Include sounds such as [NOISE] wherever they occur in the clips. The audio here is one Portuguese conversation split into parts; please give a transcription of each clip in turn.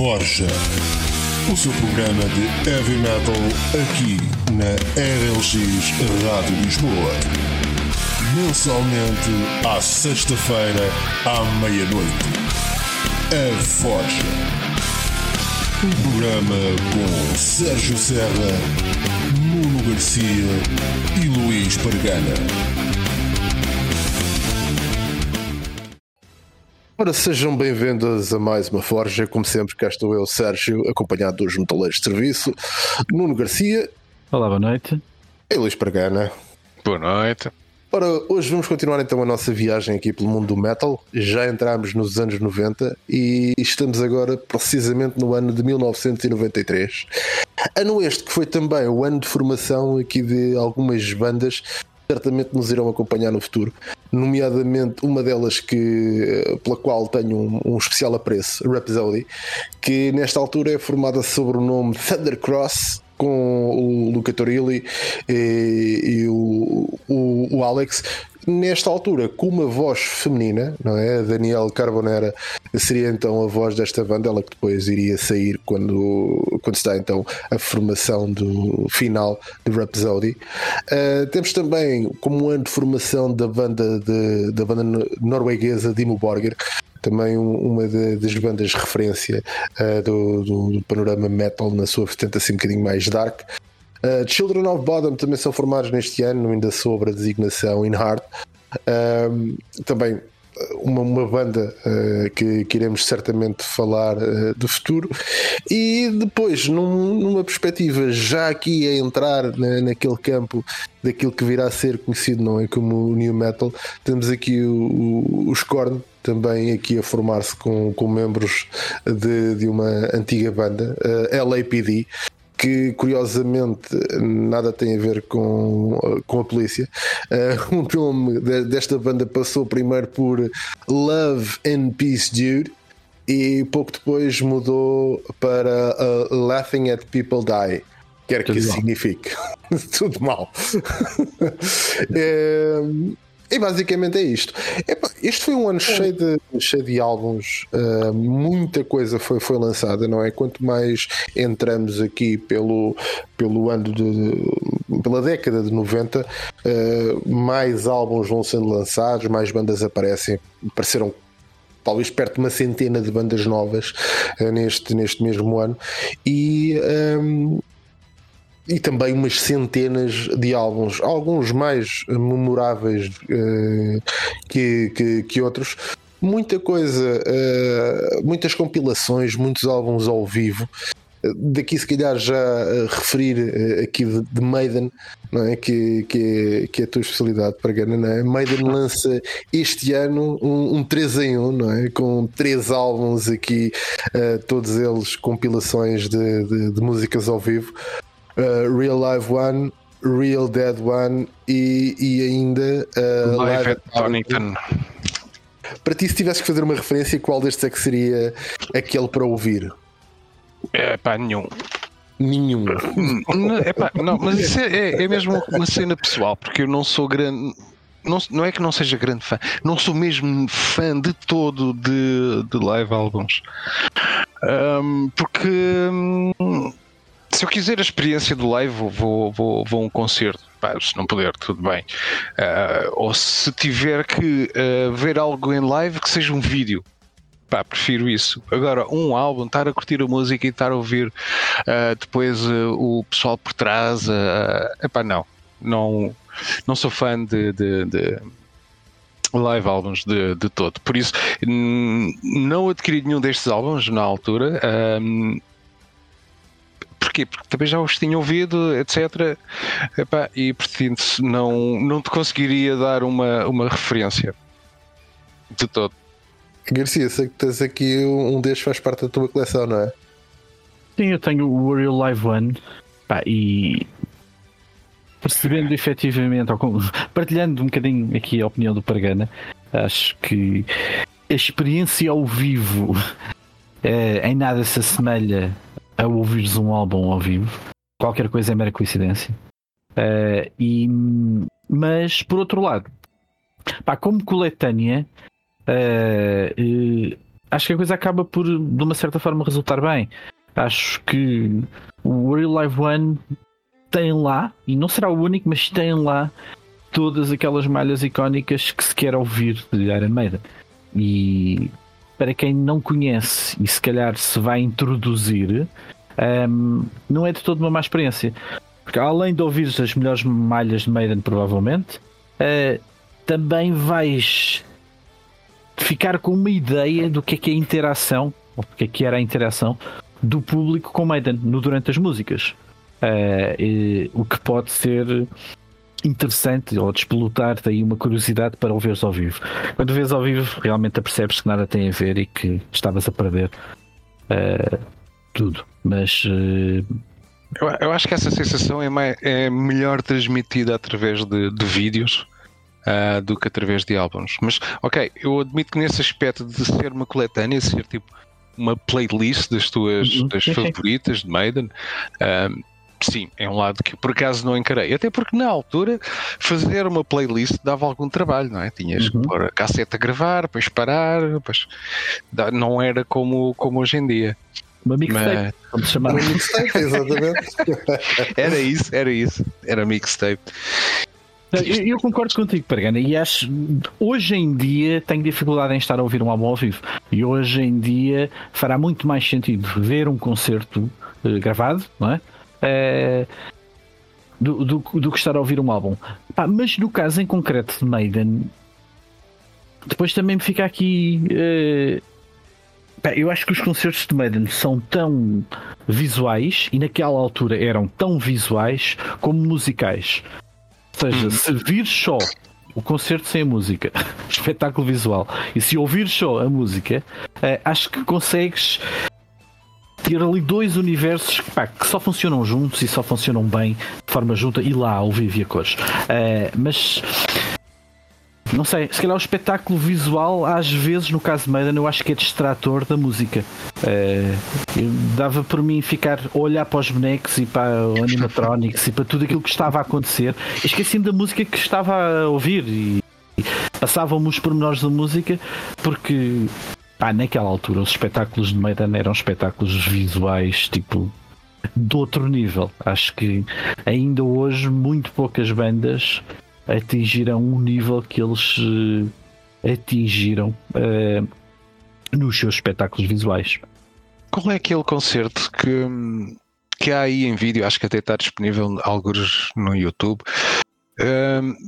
Forja. O seu programa de heavy metal aqui na RLX Rádio Lisboa. Mensalmente à sexta-feira à meia-noite. A Forja. Um programa com Sérgio Serra, Nuno Garcia e Luís Pargana. Ora, sejam bem-vindos a mais uma Forja. Como sempre, cá estou eu, Sérgio, acompanhado dos metaleiros de serviço, Nuno Garcia Olá, boa noite. e Luís Pargana. Boa noite. Ora, hoje vamos continuar então a nossa viagem aqui pelo mundo do metal. Já entramos nos anos 90 e estamos agora precisamente no ano de 1993. Ano este que foi também o ano de formação aqui de algumas bandas certamente nos irão acompanhar no futuro, nomeadamente uma delas que eh, pela qual tenho um, um especial apreço, Rhapsody, que nesta altura é formada sobre o nome Thundercross com o Luca Torilli e, e o, o, o Alex nesta altura com uma voz feminina, não é? A Daniel Carbonera seria então a voz desta banda, ela que depois iria sair quando, quando está então a formação do final de Rhapsody. Uh, temos também como ano de formação da banda, de, da banda norueguesa Dimo Borger, também um- uma das bandas de referência uh, do, do- do panorama metal na sua vertente assim um bocadinho mais dark. Uh, Children of Bodom também são formados neste ano, ainda sobre a designação In Heart. Também uh, uma, uma banda uh, que, que iremos certamente falar uh, do futuro. E depois, num- numa perspectiva já aqui a entrar na- naquele campo daquilo que virá a ser conhecido não é como New Metal, temos aqui o, Korn também aqui a formar-se com, com membros de, de uma antiga banda, uh, LAPD que curiosamente nada tem a ver com, com a polícia. Uh, [LAUGHS] o nome de- desta banda passou primeiro por Love and Peace Dude e pouco depois mudou para uh, Laughing at People Die. Quer que Tudo isso mal. signifique. [LAUGHS] Tudo mal. É, [LAUGHS] e basicamente é isto. Epá, este foi um ano cheio de, cheio de álbuns, uh, muita coisa foi, foi lançada, não é? Quanto mais entramos aqui pelo, pelo ano de, pela década de 90, uh, mais álbuns vão sendo lançados, mais bandas aparecem. Apareceram talvez perto de uma centena de bandas novas uh, neste, neste mesmo ano. E. um, e também umas centenas de álbuns, alguns mais memoráveis eh, que, que, que outros. Muita coisa, eh, muitas compilações, muitos álbuns ao vivo. Eh, Daqui, se calhar, já eh, referir eh, aqui de, de Maiden, é? Que, que, é, que é a tua especialidade para Gana, não é? Maiden lança este ano um, um 3 em 1, não é? Com três álbuns aqui, eh, todos eles compilações de, de, de músicas ao vivo. Uh, Real Live One, Real Dead One e, e ainda uh, Live at Donington. Para ti, se tivesse que fazer uma referência, qual destes é que seria aquele para ouvir? É pá, nenhum. Nenhum. É pá, não, mas isso é, é- é mesmo uma cena pessoal, porque eu não sou grande. Não, não é que não seja grande fã, não sou mesmo fã de todo de, de live albums. Ahm, porque hum, se eu quiser a experiência do live, vou, vou, vou, a um concerto. Se não puder, tudo bem. Ah, ou se tiver que ah, ver algo em live, que seja um vídeo. Pá, prefiro isso. Agora, um álbum, estar a curtir a música e estar a ouvir ah, depois o pessoal por trás. Uh, epá, não. Não, não sou fã de, de- de live álbuns de, de todo. Por isso, não adquiri nenhum destes álbuns na altura. ahm, Porquê? Porque também já os tinha ouvido, etc. Epá, e portanto não, não te conseguiria dar uma, uma referência de todo. Garcia, sei que tens aqui um destes faz parte da tua coleção, não é? Sim, eu tenho o Real Live One pá, e percebendo efetivamente, partilhando um bocadinho aqui a opinião do Pargana, acho que a experiência ao vivo eh, em nada se assemelha a ouvires um álbum ao vivo. Qualquer coisa é mera coincidência. Eh, e, mas, por outro lado, pá, como coletânea, eh, eh, acho que a coisa acaba por, de uma certa forma, resultar bem. Acho que o Real Live One tem lá, e não será o único, mas tem lá todas aquelas malhas icónicas que se quer ouvir de Iron Maiden. E para quem não conhece e se calhar se vai introduzir, um, não é de toda uma má experiência. Porque além de ouvir as melhores malhas de Maiden, provavelmente, uh, também vais ficar com uma ideia do que é que é a interação, ou o que é que era a interação do público com Maiden no, durante as músicas. Uh, e, o que pode ser interessante ou despelotar-te aí uma curiosidade para o veres ao vivo. Quando vês ao vivo, realmente apercebes que nada tem a ver e que estavas a perder uh, tudo. Mas. Uh... Eu, eu, acho que essa sensação é, mais, é melhor transmitida através de, de vídeos. Uh, do que através de álbuns. Mas, ok, eu admito que nesse aspecto de ser uma coletânea, ser tipo uma playlist das tuas uhum. das favoritas de Maiden, uh, sim, é um lado que por acaso não encarei. Até porque na altura fazer uma playlist dava algum trabalho, não é? Tinhas uhum. que pôr a casseta a gravar, depois parar, depois não era como, como hoje em dia. Uma mixtape, vamos chamar uma mixtape, exatamente. [LAUGHS] era isso, era isso, era mixtape. Eu, eu, concordo contigo, Pergana, e acho hoje em dia tenho dificuldade em estar a ouvir um álbum ao vivo. E hoje em dia fará muito mais sentido ver um concerto uh, gravado, não é? Uh, do, do, do, que estar a ouvir um álbum. Mas no caso em concreto de Maiden, depois também me fica aqui. Uh, pá, eu acho que os concertos de Maiden são tão visuais e naquela altura eram tão visuais como musicais. Ou seja, hum. se vir só o concerto sem a música, [LAUGHS] espetáculo visual, e se ouvir só a música, uh, acho que consegues ter ali dois universos pá, que só funcionam juntos e só funcionam bem de forma junta e lá ao vivo e a cores. Uh, mas não sei, se calhar o espetáculo visual, às vezes, no caso de Maiden, eu acho que é distrator da música. Uh, dava por mim ficar a olhar para os bonecos e para o animatronics e para tudo aquilo que estava a acontecer. Esqueci-me da música que estava a ouvir e, e passavam-me os pormenores da música porque Pá, naquela altura os espetáculos de Maiden eram espetáculos visuais tipo de outro nível. Acho que ainda hoje muito poucas bandas atingiram um nível que eles uh, atingiram uh, nos seus espetáculos visuais. Qual é aquele concerto que, que há aí em vídeo? Acho que até está disponível alguns no YouTube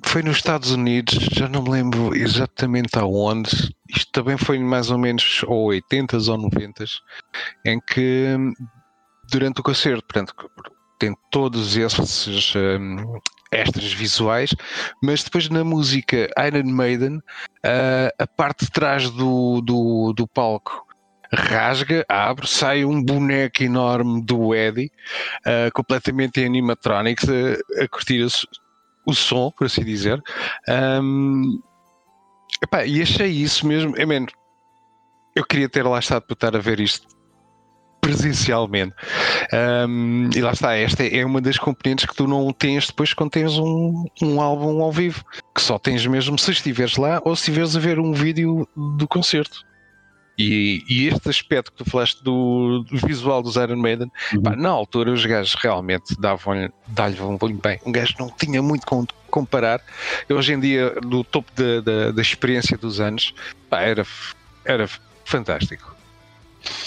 foi nos Estados Unidos, já não me lembro exatamente aonde. Isto também foi mais ou menos ou 80s ou 90s, em que durante o concerto, portanto, tem todos esses um, extras visuais, mas depois na música Iron Maiden, uh, a parte de trás do, do, do palco rasga, abre, sai um boneco enorme do Eddie, uh, completamente em animatronics, a, a curtir o som, por assim dizer. Um, epá, e achei isso mesmo. É menos. Eu queria ter lá estado para estar a ver isto presencialmente. Um, e lá está, esta é uma das componentes que tu não tens depois quando tens um, um álbum ao vivo, que só tens mesmo se estiveres lá ou se estiveres a ver um vídeo do concerto. E, e, este aspecto que tu falaste do, do visual dos Iron Maiden, uhum. pá, na altura os gajos realmente davam-lhe davam bem. Um gajo não tinha muito com comparar. Hoje em dia, do topo da, da, da experiência dos anos, pá, era, era fantástico.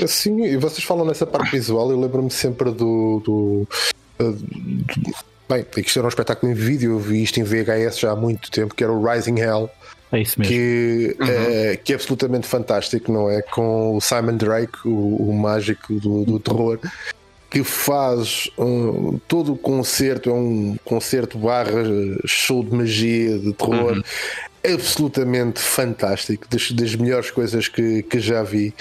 Sim, e vocês falam nessa parte visual, eu lembro-me sempre do, do, do Bem, isto era um espetáculo em vídeo, eu vi isto em VHS já há muito tempo, que era o Rising Hell, é isso mesmo. Que, uhum. é, que é absolutamente fantástico, não é? Com o Simon Drake, o, o mágico do, do terror, que faz um, todo o concerto, é um concerto barra show de magia, de terror. Uhum absolutamente fantástico, das, das, melhores coisas que, que já vi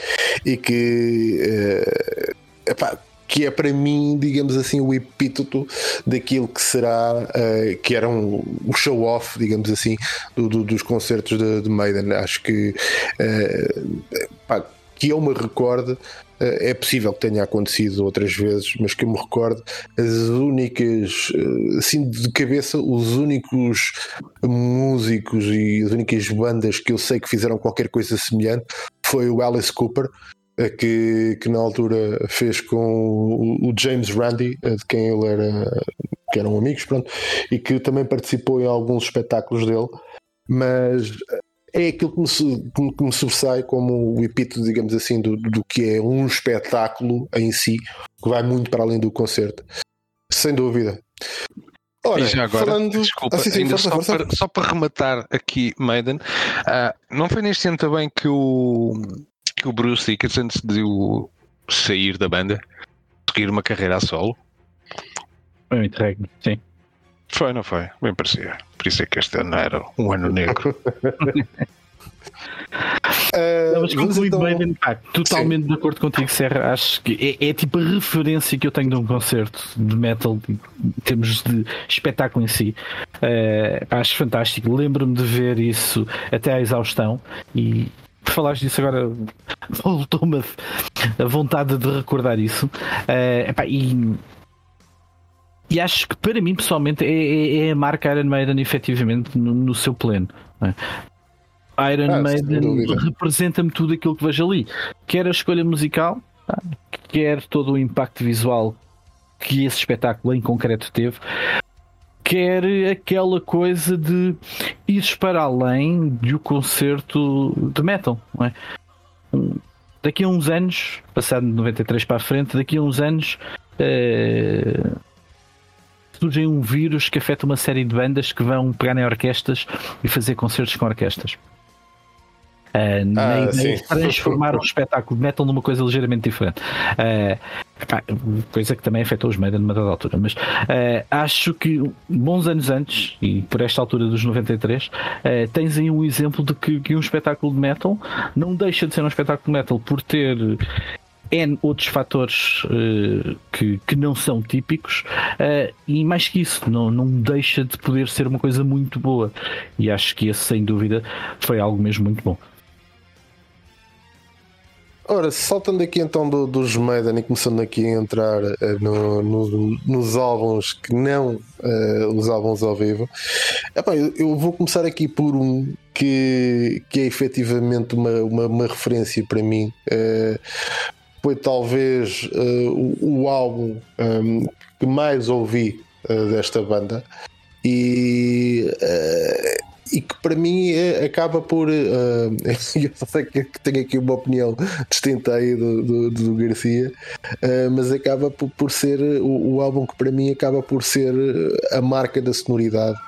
e que uh, epá, que é para mim, digamos assim, o epíteto daquilo que será, uh, que era um, um show-off, digamos assim, do, do, dos concertos de, de, Maiden. Acho que, uh, pá, que eu me recorde, eh, é possível que tenha acontecido outras vezes, mas que eu me recorde, as únicas, assim de cabeça, os únicos músicos e as únicas bandas que eu sei que fizeram qualquer coisa semelhante foi o Alice Cooper, que, que na altura fez com o, o James Randi, de quem ele era, que eram amigos, pronto, e que também participou em alguns espetáculos dele, mas é aquilo que me, que me sobressai como o epíteto, digamos assim, do, do que é um espetáculo em si, que vai muito para além do concerto. Sem dúvida. Ora, e já agora, falando... desculpa, ah, sim, sim, ainda força, só, força. Para, só, para, rematar aqui, Maiden, uh, não foi neste ano também que o, que o Bruce Dickinson decidiu sair da banda, seguir uma carreira a solo? Foi um interregno, sim. Foi, não foi? Bem parecia. Por isso é que este ano era um ano negro. [LAUGHS] Uh, mas concluído então... bem, pá, totalmente Sim. de acordo contigo, Serra. Acho que é, é, tipo a referência que eu tenho de um concerto de metal em termos de espetáculo em si. Uh, acho fantástico. Lembro-me de ver isso até à exaustão e falares disso agora [LAUGHS] voltou-me a vontade de recordar isso. Uh, epá, e e acho que para mim pessoalmente é, é, é a marca Iron Maiden efetivamente no, no seu pleno. É? Iron ah, Maiden representa-me tudo aquilo que vejo ali. Quer a escolha musical, quer todo o impacto visual que esse espetáculo em concreto teve, quer aquela coisa de ir para além do concerto de metal. É? Daqui a uns anos, passado de 93 para a frente, daqui a uns anos. Eh, surge um vírus que afeta uma série de bandas que vão pegar em orquestras e fazer concertos com orquestras. Uh, ah, nem, transformar o espetáculo de metal numa coisa ligeiramente diferente. Uh, coisa que também afetou os Maiden numa dada altura. Mas uh, acho que bons anos antes, e por esta altura dos 93, tens aí um exemplo de que, que, um espetáculo de metal não deixa de ser um espetáculo de metal por ter N outros fatores uh, que, que não são típicos uh, e mais que isso, não, não deixa de poder ser uma coisa muito boa. E acho que esse, sem dúvida, foi algo mesmo muito bom. Ora, saltando aqui então do, dos Maiden e começando aqui a entrar uh, no, no, nos álbuns que não uh, os álbuns ao vivo, epá, eu, eu, vou começar aqui por um que, que é efetivamente uma, uma, uma referência para mim. Uh, foi talvez o, o, álbum um, ehm, que mais ouvi desta banda e, uh, e que para mim é, acaba por. [LAUGHS] eu sei que, tenho aqui uma opinião distinta aí do, do, do Garcia, mas acaba por, por ser o, o, álbum que para mim acaba por ser a marca da sonoridade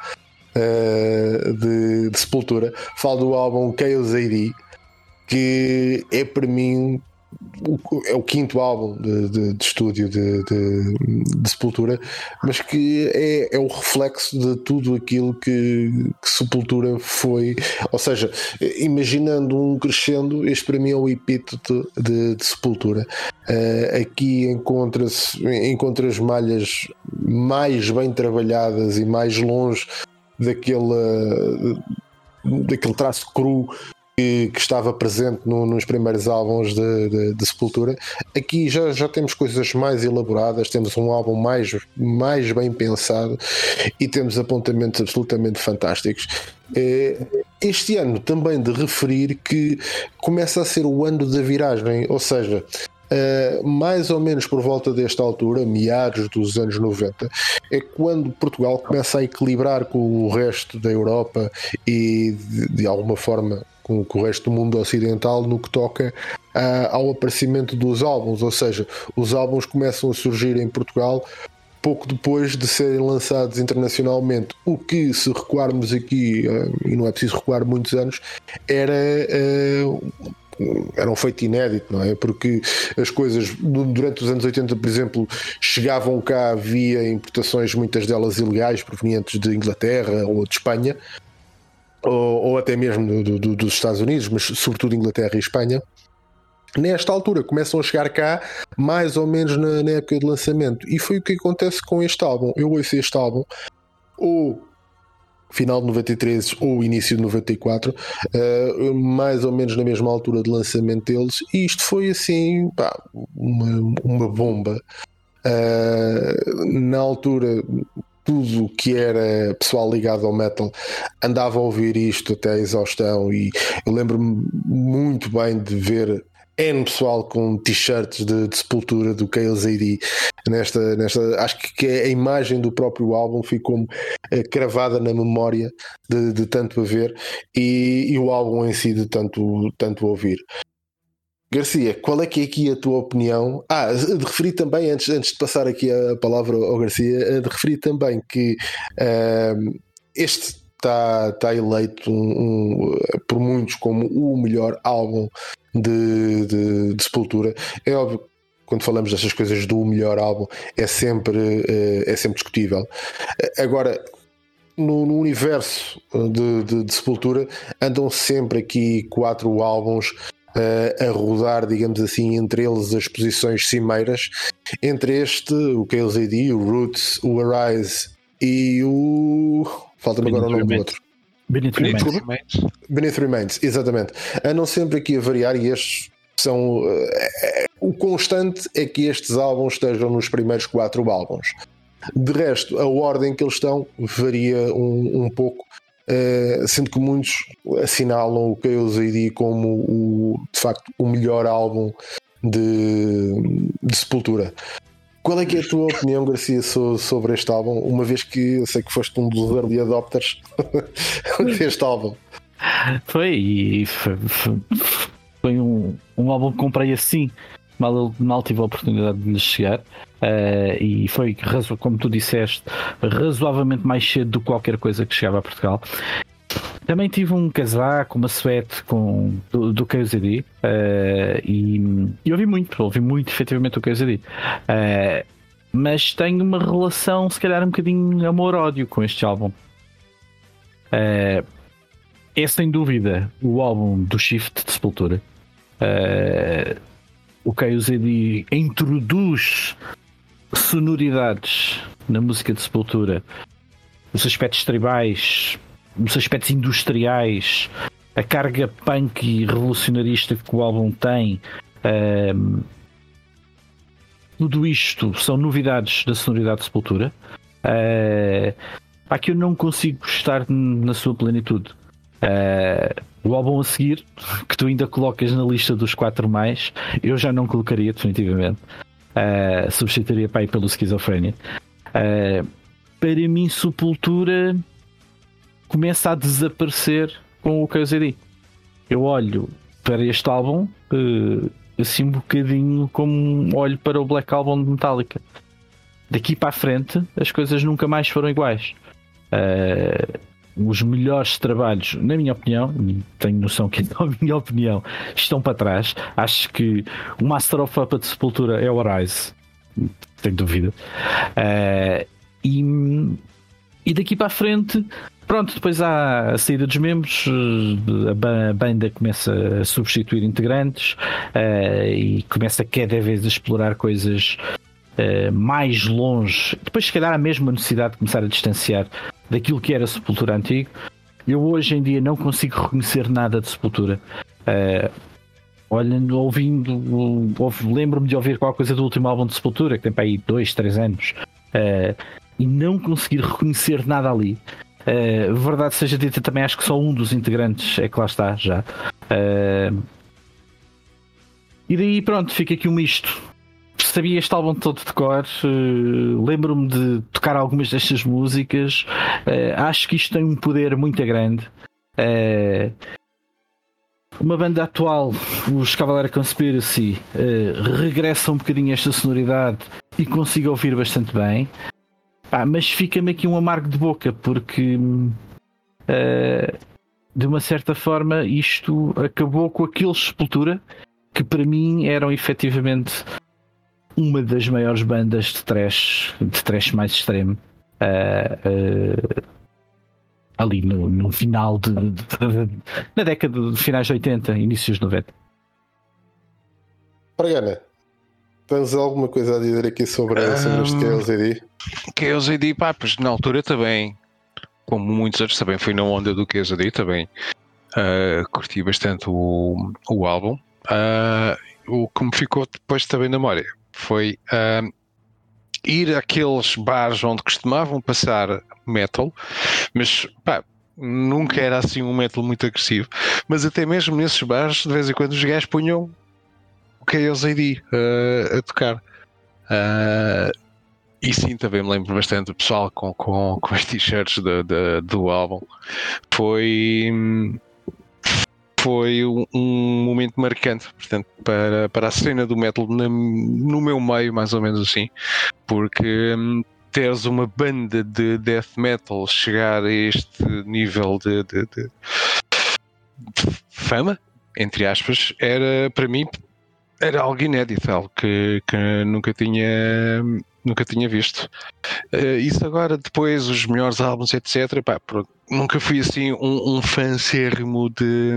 de, de Sepultura. Falo do álbum Chaos AD que é para mim é o quinto álbum de, de, de estúdio de, de, Sepultura, mas que é, é o reflexo de tudo aquilo que, que, Sepultura foi. Ou seja, imaginando um crescendo, este para mim é o epíteto de, Sepultura. Uh, aqui encontra-se encontra as malhas mais bem trabalhadas e mais longe daquele, daquele traço cru que, que estava presente no, nos primeiros álbuns de, de, de, Sepultura. Aqui já, já temos coisas mais elaboradas, temos um álbum mais, mais bem pensado e temos apontamentos absolutamente fantásticos. É, este ano também de referir que começa a ser o ano da viragem, ou seja, Uh, mais ou menos por volta desta altura, meados dos anos 90, é quando Portugal começa a equilibrar com o resto da Europa e de, de alguma forma com, com, o resto do mundo ocidental no que toca uh, ao aparecimento dos álbuns, ou seja, os álbuns começam a surgir em Portugal pouco depois de serem lançados internacionalmente. O que, se recuarmos aqui, uh, e não é preciso recuar muitos anos, era. Uh, era um feito inédito, não é? Porque as coisas durante os anos 80, por exemplo, chegavam cá via importações, muitas delas ilegais, provenientes de Inglaterra ou de Espanha, ou, ou até mesmo do, do, dos Estados Unidos, mas sobretudo Inglaterra e Espanha. Nesta altura começam a chegar cá mais ou menos na, na época de lançamento, e foi o que acontece com este álbum. Eu ouço este álbum, ou final de 93 ou início de 94, uh, eh, mais ou menos na mesma altura de lançamento deles, e isto foi assim pá, uma, uma bomba. Uh, na altura tudo que era pessoal ligado ao metal andava a ouvir isto até a exaustão e eu lembro-me muito bem de ver N pessoal com t-shirts de, de, sepultura do KLZD nesta, nesta acho que a imagem do próprio álbum ficou eh, cravada na memória de, de tanto a ver e, e, o álbum em si de tanto, tanto ouvir. Garcia, qual é que é aqui a tua opinião? Ah, de referir também, antes, antes de passar aqui a palavra ao Garcia, de referir também que uh, este está, está eleito um, um, por muitos como o melhor álbum de, de, de Sepultura. É óbvio quando falamos destas coisas do melhor álbum é sempre, eh, é sempre discutível. Agora, no, no universo de, de, de, Sepultura andam sempre aqui quatro álbuns uh, a rodar, digamos assim, entre eles as posições cimeiras. Entre este, o KLZD, o Roots, o Arise e o. Falta-me agora o nome do outro. Beneath Remains. Beneath Remains, exatamente. Andam sempre aqui a variar e estes são. Uh, o constante é que estes álbuns estejam nos primeiros quatro álbuns. De resto, a ordem que eles estão varia um, um pouco, sendo que muitos assinalam o Chaos AD como o, de facto o melhor álbum de, de Sepultura. Qual é que é a tua opinião, Garcia, sobre este álbum? Uma vez que eu sei que foste um dos early adopters [LAUGHS] deste álbum. Foi, e foi, foi, um, um álbum que comprei assim, mal, mal tive a oportunidade de lhe chegar. Uh, e foi, como tu disseste, razoavelmente mais cedo do que qualquer coisa que chegava a Portugal. Também tive um casaco, uma suéte com, do, do KZD uh, e, e ouvi muito, ouvi muito efetivamente o KZD. Uh, eh, mas tenho uma relação, se calhar, um bocadinho amor-ódio com este álbum. Uh, é sem dúvida o álbum do Shift de Sepultura. Uh, o KZD introduz sonoridades na música de Sepultura, os aspectos tribais os aspectos industriais, a carga punk e revolucionarista que o álbum tem. Um, tudo isto são novidades da sonoridade de Sepultura. Uh, pá, que eu não consigo gostar na sua plenitude. Uh, o álbum a seguir, [LAUGHS] que tu ainda colocas na lista dos quatro mais, eu já não colocaria definitivamente. Uh, substituiria pai pelo Esquizofrénia. Uh, para mim, Sepultura começa a desaparecer com o KZD. Eu olho para este álbum uh, assim um bocadinho como olho para o Black Album de Metallica. Daqui para a frente as coisas nunca mais foram iguais. Os melhores trabalhos, na minha opinião, tenho noção que [LAUGHS] é a minha opinião, estão para trás. Acho que o Master of Puppet de Sepultura é o Arise, sem dúvida. Uh, e, e daqui para a frente Pronto, depois há a saída dos membros, a banda começa a substituir integrantes uh, e começa cada vez a explorar coisas uh, mais longe. Depois, se calhar, a necessidade de começar a distanciar daquilo que era a Sepultura antigo. Eu hoje em dia não consigo reconhecer nada de Sepultura. Uh, olhando, ouvindo, lembro-me de ouvir qualquer coisa do último álbum de Sepultura, que tem para aí dois, três anos, uh, e não conseguir reconhecer nada ali. Uh, verdade seja dita, também acho que só um dos integrantes é que lá está já. Uh, e daí pronto, fica aqui um misto. Sabia este álbum todo de cor, uh, lembro-me de tocar algumas destas músicas. acho que isto tem um poder muito grande. uma banda atual, os Cavaleira Conspiracy, regressa um bocadinho esta sonoridade e consigo ouvir bastante bem. Pá, mas fica-me aqui um amargo de boca, porque uh, de uma certa forma isto acabou com aqueles Sepultura que para mim eram efetivamente uma das maiores bandas de trash, de trash mais extremo. Uh, uh, ali no, no final de, de, de, na década de finais de 80, inícios de 90. Pregana, tens alguma coisa a dizer aqui sobre, um, sobre este KLZD? KLZD, pá, pois na altura também, como muitos outros, também fui na onda do KLZD também. Uh, curti bastante o, o álbum. Uh, o que me ficou depois também na memória foi uh, ir àqueles bares onde costumavam passar metal, mas pá, nunca era assim um metal muito agressivo. Mas até mesmo nesses bares, de vez em quando, os gajos punham o Chaos AD uh, a tocar. Uh, e sim, também me lembro bastante do pessoal com, com, com as t-shirts do, do, do álbum. Foi foi um, momento marcante, portanto, para, para a cena do metal na, no meu meio, mais ou menos assim, porque hum, teres uma banda de death metal chegar a este nível de, de, de, de fama, entre aspas, era para mim era algo inédito, algo que, que nunca tinha nunca tinha visto. Uh, isso agora, depois, os melhores álbuns, etc. Pá, pronto, nunca fui assim um, um fã sérrimo de,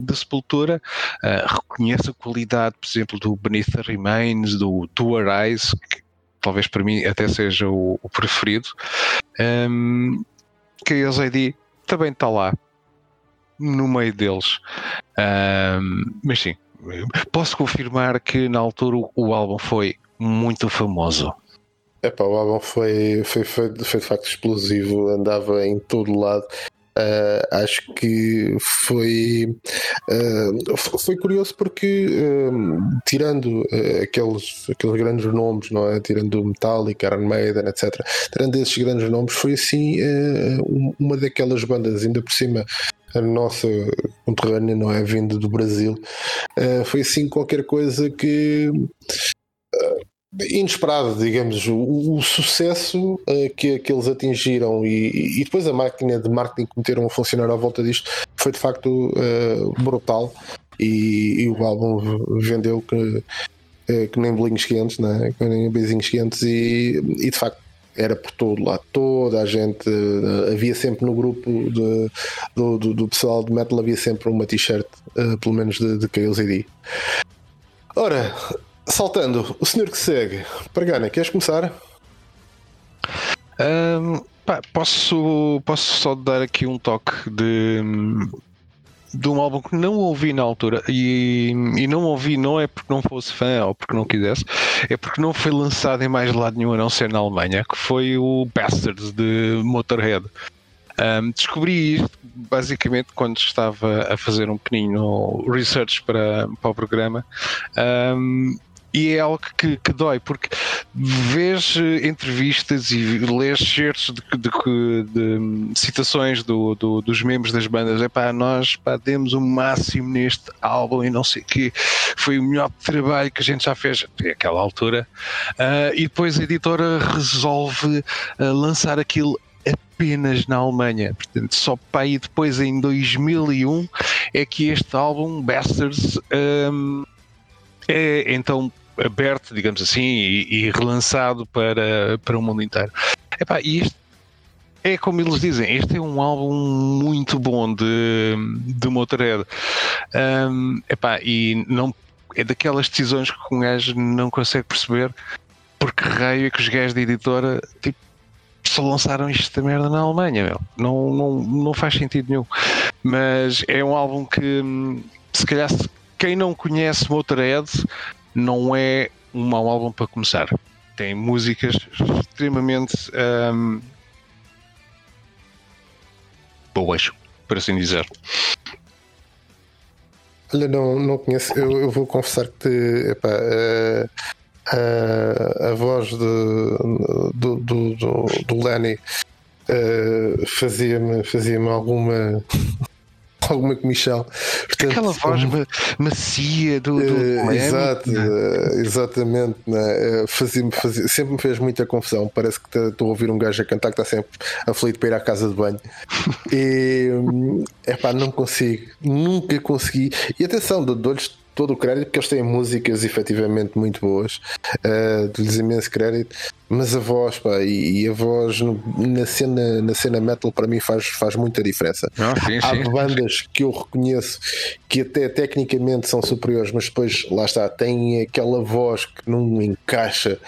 de Sepultura. Uh, reconheço a qualidade, por exemplo, do Beneath the Remains, do Do Arise, que talvez para mim até seja o, o preferido. Um, Chaos ID também está lá, no meio deles. Um, mas sim, posso confirmar que na altura o álbum foi muito famoso. Epá, o álbum foi, foi, foi, foi de facto explosivo, andava em todo lado. Uh, acho que foi, uh, foi curioso porque, uh, tirando aqueles, aqueles grandes nomes, não é? tirando Metallica, Iron Maiden, etc., tirando esses grandes nomes, foi assim uma daquelas bandas, ainda por cima a nossa conterrânea, não é? Vindo do Brasil, foi assim qualquer coisa que inesperado, digamos, o, o sucesso uh, que, que eles atingiram e, e, depois a máquina de marketing que meteram a funcionar à volta disto foi de facto uh, brutal e, e, o álbum vendeu que, uh, que nem bolinhos quentes, né? que nem beijinhos quentes e, e de facto era por todo lá, toda a gente havia sempre no grupo de, do, do, do, pessoal de metal havia sempre uma t-shirt, pelo menos de, de KLZD. Ora, Saltando, o senhor que segue, Pagana, queres começar? Um, pá, posso, posso só dar aqui um toque de, de um álbum que não ouvi na altura e, e não ouvi não é porque não fosse fã ou porque não quisesse, é porque não foi lançado em mais lado nenhum a não ser na Alemanha, que foi o Bastards de Motorhead. Um, descobri isto basicamente quando estava a fazer um pequenino research para, para o programa. Um, e é algo que, que, dói, porque vês eh, entrevistas e lês certos de, de, de, de, citações do, do, dos membros das bandas. É pá, nós pá, demos o máximo neste álbum e não sei o que foi o melhor trabalho que a gente já fez naquela altura. Uh, e depois a editora resolve uh, lançar aquilo apenas na Alemanha. Portanto, só para aí depois em 2001 é que este álbum, Bastards, um, é então aberto, digamos assim, e, e, relançado para, para o mundo inteiro. Epá, e isto é como eles dizem, este é um álbum muito bom de, de Motorhead. Um, epá, e não, é daquelas decisões que um gajo não consegue perceber porque raio é que os gajos da editora tipo, só lançaram esta merda na Alemanha, meu. Não, não, não faz sentido nenhum. Mas é um álbum que se calhar quem não conhece Motorhead não é um mau álbum para começar. Tem músicas extremamente um, boas, por assim dizer. Olha, não, não conheço. Eu, eu vou confessar que a, a, a, voz de, do, do, do, do Lenny uh, fazia-me fazia alguma alguma comichão. Portanto, Aquela voz macia do. do uh, exato, uh, exatamente. Né? Fazia, fazia, sempre me fez muita confusão. Parece que estou a ouvir um gajo a cantar que está sempre aflito para ir à casa de banho. [LAUGHS] e é pá, não consigo, nunca consegui. E atenção, dou-lhes todo o crédito porque eles têm músicas efetivamente muito boas, uh, dou-lhes imenso crédito, mas a voz, pá, e, e, a voz no, na, cena, na cena metal para mim faz, faz muita diferença. Não, sim, Há sim. bandas que eu reconheço que até tecnicamente são superiores, mas depois lá está, têm aquela voz que não encaixa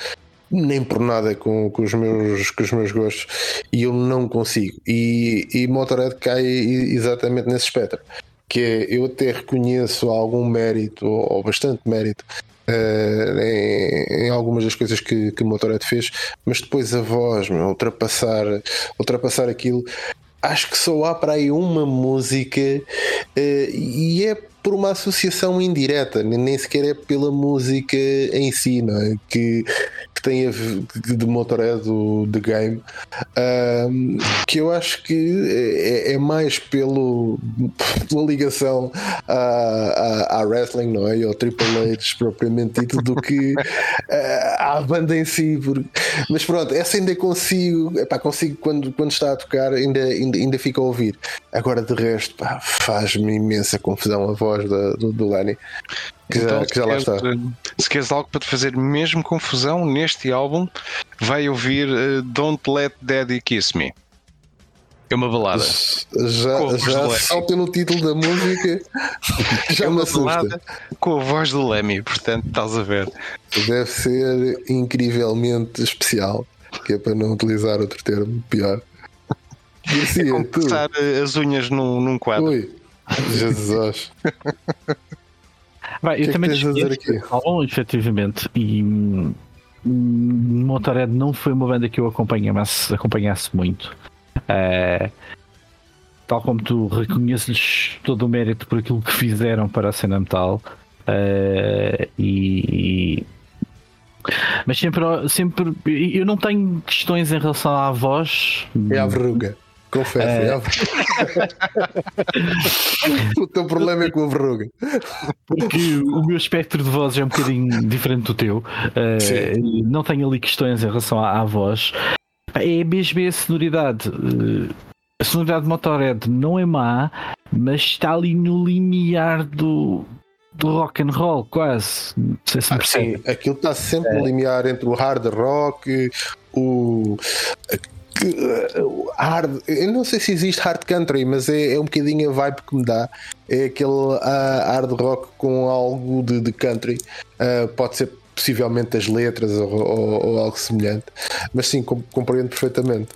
nem por nada com, com, os meus, com os meus gostos e eu não consigo. E, e Motorhead cai exatamente nesse espectro que é, eu até reconheço algum mérito, ou, bastante mérito, uh, em, em, algumas das coisas que, que o Motorhead fez, mas depois a voz, meu, ultrapassar, ultrapassar aquilo. Acho que só há para aí uma música uh, e é por uma associação indireta, nem sequer é pela música em si, não é? que, que tem a de Motorhead do The Game, um, que eu acho que é, é, mais pelo, pela ligação à, à, à, wrestling, não é? E ao Triple H propriamente dito, do que uh, [LAUGHS] à banda em si. Porque... Mas pronto, essa ainda consigo, epá, consigo quando, quando está a tocar, ainda, ainda, ainda fica a ouvir. Agora de resto, faz-me imensa confusão a voz voz da, do, do Lenny. Que, então, já, que já lá está. Se queres algo para te fazer mesmo confusão neste álbum, vai ouvir uh, Don't Let Daddy Kiss Me. É uma balada. Já, já salta no título da música. [LAUGHS] já é uma balada com a voz do Lemmy, portanto estás a ver. Deve ser incrivelmente especial, que é para não utilizar outro termo pior. Garcia, é como passar eh, as unhas num, num quadro. Ui. [LAUGHS] Jesus. Vai, eu que também é que aqui? Álbum, efetivamente, e Motorhead não foi uma banda que eu acompanhasse, acompanhasse muito. É, tal como tu reconheces todo o mérito por aquilo que fizeram para a cena metal. É, e, mas sempre, sempre eu não tenho questões em relação à voz. É a verruga. Confesso, é. o teu problema é com a verruga. Porque o meu espectro de voz é um bocadinho diferente do teu. Uh, não tenho ali questões em relação à, à voz. É mesmo a sonoridade. Uh, a sonoridade de Motorhead não é má, mas está ali no limiar do, do rock and roll, quase. Não sei se ah, sim, aquilo está sempre é. no limiar entre o hard rock, o hard, eu não sei se existe hard country, mas é, é um bocadinho a vibe que me dá. É aquele uh, hard rock com algo de, de country. Uh, pode ser possivelmente as letras ou, ou, ou, algo semelhante, mas sim, compreendo perfeitamente.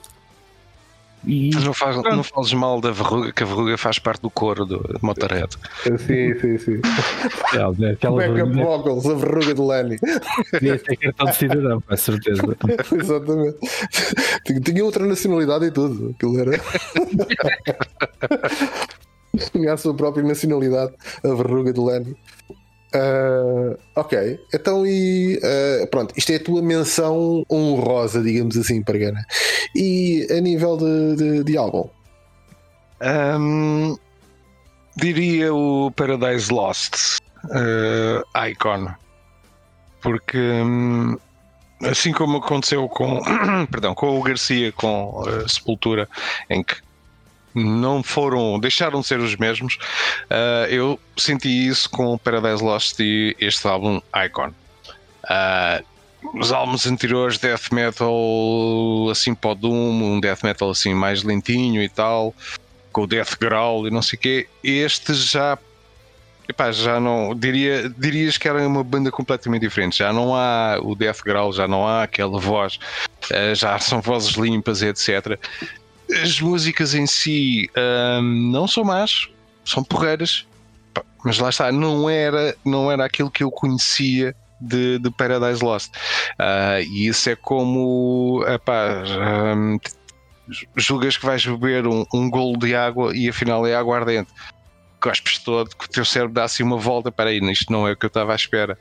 E... Mas não, faz, não fales mal da verruga, que a verruga faz parte do coro do Motorhead. Sim, sim, sim. É, aquela Backup verruga... vocals, a verruga do Lenny. Tinha ser cartão de cidadão, com certeza. [LAUGHS] Exatamente. Tinha outra nacionalidade e tudo. Aquilo era. [LAUGHS] Tinha a sua própria nacionalidade, a verruga do Lenny. Uh, ok, então e uh, pronto, isto é a tua menção honrosa, digamos assim, Pargana. E a nível de, de, de álbum? Um, diria o Paradise Lost uh, Icon, porque um, assim como aconteceu com, [CLEARS THROAT] perdão, com o Garcia com Sepultura, em que não foram, deixaram de ser os mesmos. Uh, eu senti isso com Paradise Lost e este álbum Icon. Uh, os álbuns anteriores death metal assim para o Doom, um death metal assim mais lentinho e tal, com o death growl e não sei o quê. Este já Epá, já não diria, dirias que era uma banda completamente diferente. Já não há o death growl, já não há aquela voz, uh, já são vozes limpas, etc. As músicas em si um, não são más, são porreiras, mas lá está, não era, não era aquilo que eu conhecia de, de Paradise Lost. Uh, e isso é como epá, um, julgas que vais beber um, um golo de água e afinal é água ardente. Cospes todo, que o teu cérebro dá assim uma volta. Para aí, isto não é o que eu estava à espera.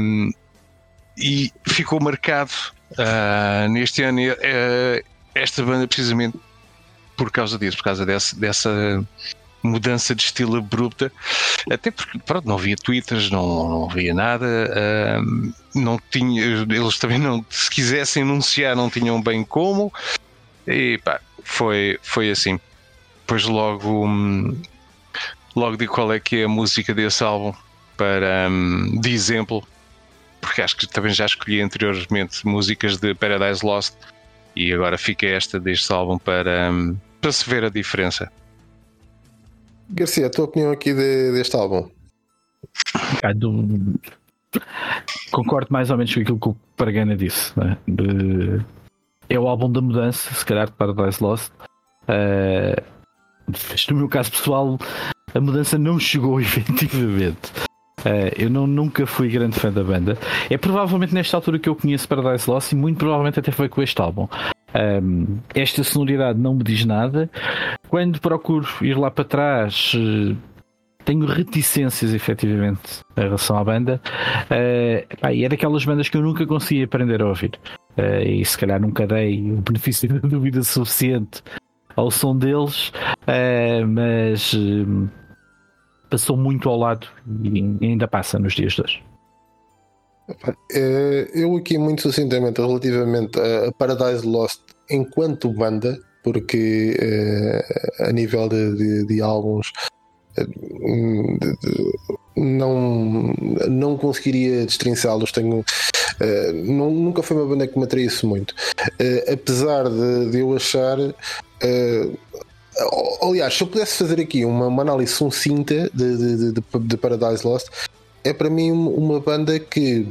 Um, e ficou marcado uh, neste ano. Uh, esta banda precisamente por causa disso, por causa dessa, dessa mudança de estilo abrupta, até porque pronto, não havia twitters, não, não havia nada, não tinha, eles também não, se quisessem anunciar, não tinham bem como, e pá, foi, foi assim. Depois logo, um, logo digo qual é que é a música desse álbum para um, de exemplo, porque acho que também já escolhi anteriormente músicas de Paradise Lost e agora fica esta deste álbum para, hum, para se ver a diferença. Garcia, a tua opinião aqui de, deste álbum? Ah, do... Concordo mais ou menos com aquilo que o Paragana disse. Né? De... É o álbum da mudança, se calhar, de Paradise Lost. Uh... No meu caso pessoal, a mudança não chegou [LAUGHS] efetivamente. Uh, eu não, nunca fui grande fã da banda. É provavelmente nesta altura que eu conheço Paradise Lost e muito provavelmente até foi com este álbum. Um, esta sonoridade não me diz nada. Quando procuro ir lá para trás, uh, tenho reticências efetivamente em relação à banda. Uh, pá, e é daquelas bandas que eu nunca consegui aprender a ouvir. Uh, e se calhar nunca dei o [LAUGHS] benefício da dúvida suficiente ao som deles, mas passou muito ao lado e ainda passa nos dias de hoje. Eh, eu aqui muito sucintamente relativamente a Paradise Lost enquanto banda, porque uh, a nível de, de, de álbuns uh, não, não conseguiria destrinçá-los. Tenho, uh, nunca foi uma banda que me atraísse muito, apesar de, de, eu achar aliás, se eu pudesse fazer aqui uma, uma análise sucinta de, de, de, de, Paradise Lost, é para mim uma banda que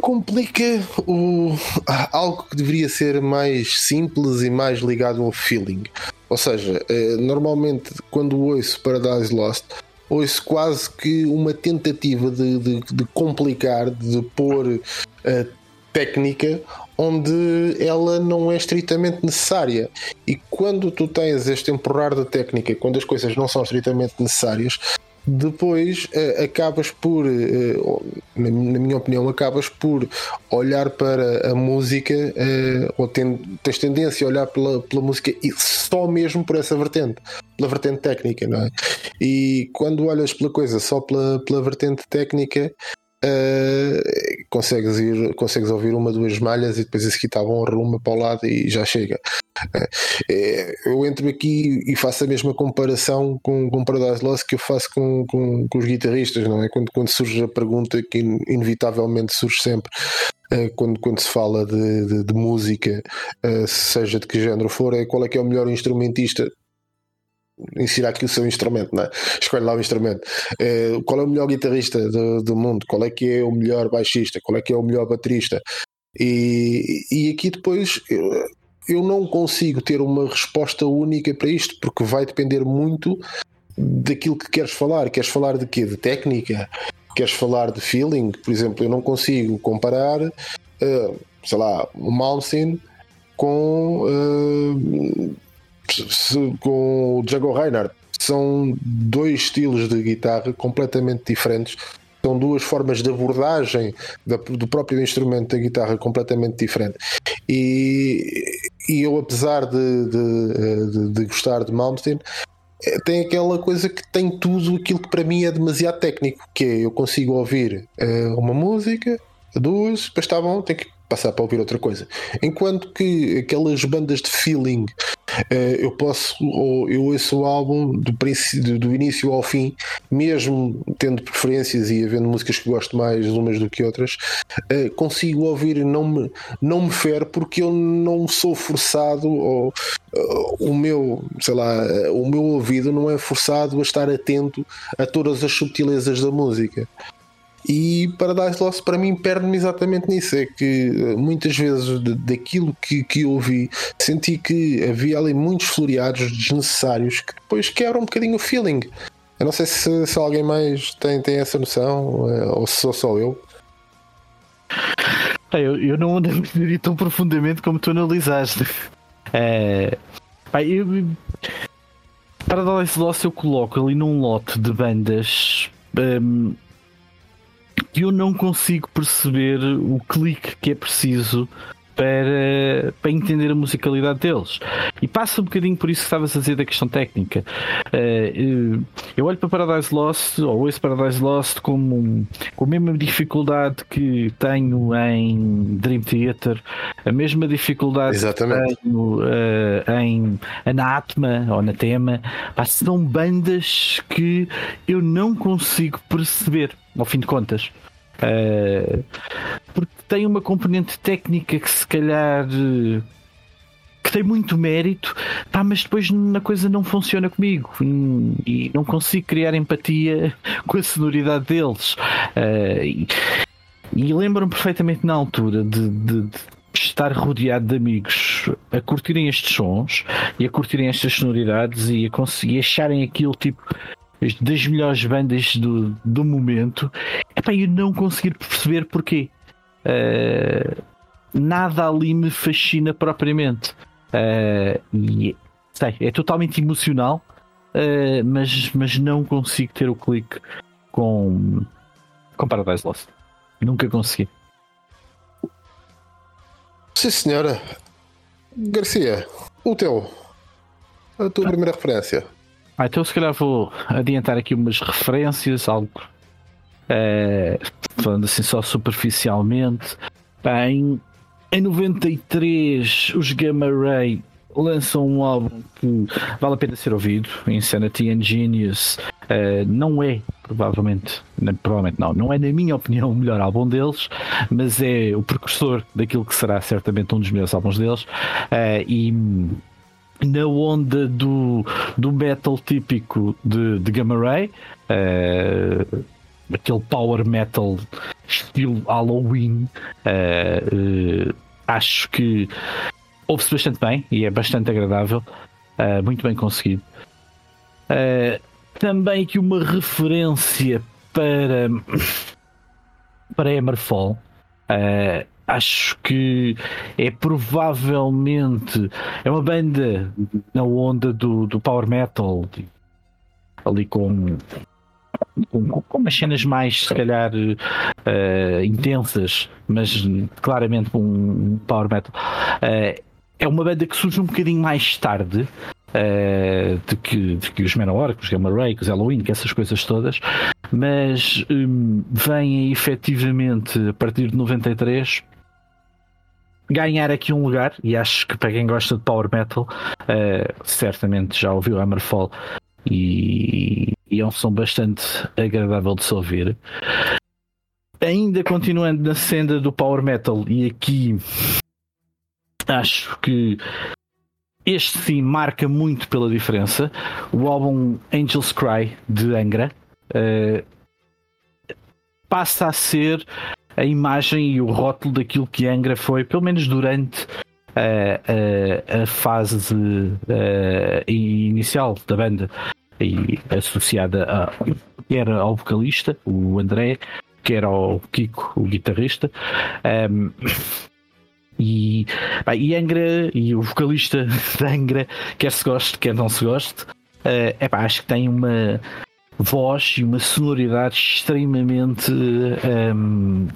complica o, [LAUGHS] algo que deveria ser mais simples e mais ligado ao feeling. Ou seja, eh, normalmente quando ouço Paradise Lost, ouço quase que uma tentativa de, de, de complicar, de pôr a técnica onde ela não é estritamente necessária. E quando tu tens este empurrar da técnica, quando as coisas não são estritamente necessárias, depois uh, acabas por, uh, na, minha opinião, acabas por olhar para a música, uh, ou ten, tens tendência a olhar pela, pela música e só mesmo por essa vertente, pela vertente técnica, não é? E quando olhas pela coisa só pela, pela vertente técnica, Uh, consegues, ir, consegues ouvir uma, duas malhas e depois a seguir está bom, arruma para o lado e já chega. Uh, eu entro aqui e faço a mesma comparação com, com Paradise Lost que eu faço com, com, com, os guitarristas, não é? Quando, quando surge a pergunta que inevitavelmente surge sempre. Quando, quando se fala de, de, de música, seja de que género for, é qual é que é o melhor instrumentista insira aqui o seu instrumento, né? escolhe lá o instrumento. É, qual é o melhor guitarrista do, do, mundo? Qual é que é o melhor baixista? Qual é que é o melhor baterista? E, e aqui depois eu, eu não consigo ter uma resposta única para isto, porque vai depender muito daquilo que queres falar. Queres falar de quê? De técnica? Queres falar de feeling? Por exemplo, eu não consigo comparar, uh, sei lá, o Malmsteen com uh, com o Django Reinhardt. São dois estilos de guitarra completamente diferentes. São duas formas de abordagem do próprio instrumento da guitarra completamente diferente. E, e eu, apesar de, de, de, de gostar de Malmsteen, eh, tem aquela coisa que tem tudo aquilo que para mim é demasiado técnico, que é eu consigo ouvir uh, uma música, duas, depois está bom, tenho que passar para ouvir outra coisa. Enquanto que aquelas bandas de feeling eh, eu posso, ou eu ouço o álbum do, do início ao fim, mesmo tendo preferências e havendo músicas que gosto mais umas do que outras, eh, consigo ouvir não me, não me fere porque eu não sou forçado, ou o meu, sei lá, o meu ouvido não é forçado a estar atento a todas as subtilezas da música. E Paradise Lost para mim perde-me exatamente nisso. É que eh, muitas vezes daquilo que, que ouvi, senti que havia ali muitos floreados desnecessários que depois quebram um bocadinho o feeling. Eu não sei se, se alguém mais tem, tem essa noção eh, ou se sou só eu. Eu, eu não analisaria tão profundamente como tu analisaste. É, pá, eu, Paradise Lost eu coloco ali num lote de bandas um, que eu não consigo perceber o clique que é preciso para, para entender a musicalidade deles. E passa um bocadinho por isso que estavas a dizer da questão técnica. Uh, eu olho para Paradise Lost, ou esse Paradise Lost, como, com a mesma dificuldade que tenho em Dream Theater, a mesma dificuldade Exatamente. que tenho uh, em Anatma ou na Tema. São bandas que eu não consigo perceber, ao fim de contas. Uh, porque tem uma componente técnica que se calhar que tem muito mérito, pá, mas depois a coisa não funciona comigo e não consigo criar empatia [LAUGHS] com a sonoridade deles. Uh, e, e lembro-me perfeitamente na altura de, de, de estar rodeado de amigos a curtirem estes sons e a curtirem estas sonoridades e a conseguir acharem aquilo tipo das melhores bandas do, do momento, epá, eu não conseguir perceber porquê. Uh, nada ali me fascina propriamente. Uh, e sei, é totalmente emocional, uh, mas, mas não consigo ter o clique com, com Paradise Lost. Nunca consegui. Sim, senhora. Garcia, o teu. A tua primeira referência. Ah, então, se calhar, vou adiantar aqui umas referências, algo. É, falando assim só superficialmente. Bem, em 93, os Gamma Ray lançam um álbum que vale a pena ser ouvido, Insanity and Genius. Uh, não é, provavelmente, provavelmente não, não é, na minha opinião, o melhor álbum deles, mas é o precursor daquilo que será certamente um dos melhores álbuns deles. Uh, e na onda do, do metal típico de, de Gamma Ray, uh, aquele power metal estilo Halloween. acho que ouve-se bastante bem e é bastante agradável, uh, muito bem conseguido. Uh, também aqui uma referência para, para Emerfall. Uh, acho que é provavelmente é uma banda na onda do, do power metal ali com com, com umas cenas mais se calhar uh, intensas mas claramente um power metal. Uh, é uma banda que surge um bocadinho mais tarde uh, de, que, de que os Manowar, que os Gamma Ray, que os Halloween, que essas coisas todas, mas um, vêm efetivamente a partir de 93 ganhar aqui um lugar e acho que para quem gosta de power metal uh, certamente já ouviu Hammerfall e, e é um som bastante agradável de se ouvir ainda continuando na senda do power metal e aqui Acho que este sim marca muito pela diferença. O álbum Angels Cry de Angra uh, passa a ser a imagem e o rótulo daquilo que Angra foi, pelo menos durante a, a, a fase uh, inicial da banda e associada a era ao vocalista, o André, que era o Kiko, o guitarrista. Um, e, pá, e Angra e o vocalista [LAUGHS] de Angra, quer se goste, quer não se goste, uh, epá, acho que tem uma voz e uma sonoridade extremamente um,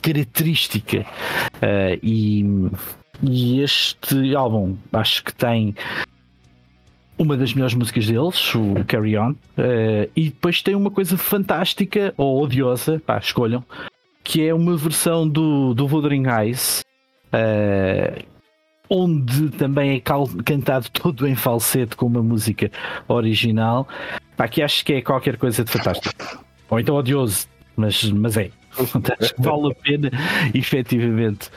característica. Uh, e, e este álbum acho que tem uma das melhores músicas deles, o Carry On, uh, e depois tem uma coisa fantástica ou odiosa, pá, escolham, que é uma versão do, do Wuthering Eyes, uh, onde também é cantado [LAUGHS] todo em falsete com uma música original, pá, que acho que é qualquer coisa de fantástico. Ou então odioso, mas, mas é. acho que [LAUGHS] vale a pena efetivamente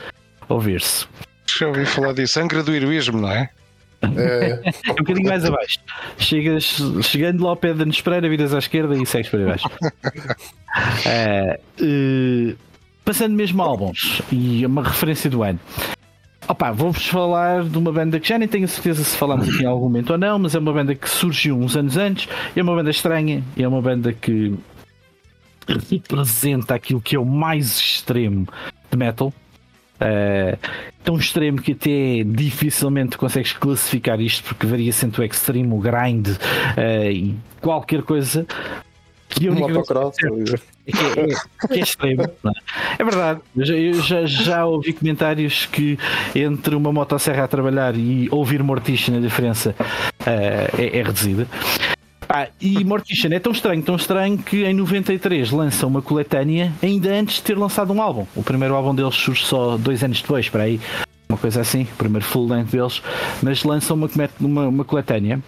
ouvir-se. Já ouvi falar disso, Angra do heroísmo, não é? É. um bocadinho mais abaixo. Chegas, chegando lá ao pé da Nespereira, viras à esquerda e segues para baixo. [LAUGHS] É, uh, passando mesmo a álbuns e uma referência do ano. Opa, vou-vos falar de uma banda que já nem tenho certeza se falamos aqui em algum momento ou não, mas é uma banda que surgiu uns anos antes, é uma banda estranha, é uma banda que representa aquilo que é o mais extremo de metal. Uh, tão extremo que até dificilmente consegues classificar isto porque varia sempre o extremo, o grind uh, e qualquer coisa que um motocross é, é, que é extremo é? é? verdade eu já, eu já, já, ouvi comentários que entre uma motosserra a trabalhar e ouvir Morticia a diferença uh, é, é reduzida ah, e Mortician é tão estranho, tão estranho que em 93 lança uma coletânea ainda antes de ter lançado um álbum. O primeiro álbum deles surge só dois anos depois, para aí, uma coisa assim, o primeiro full length deles, mas lançam uma, uma, uma coletânea.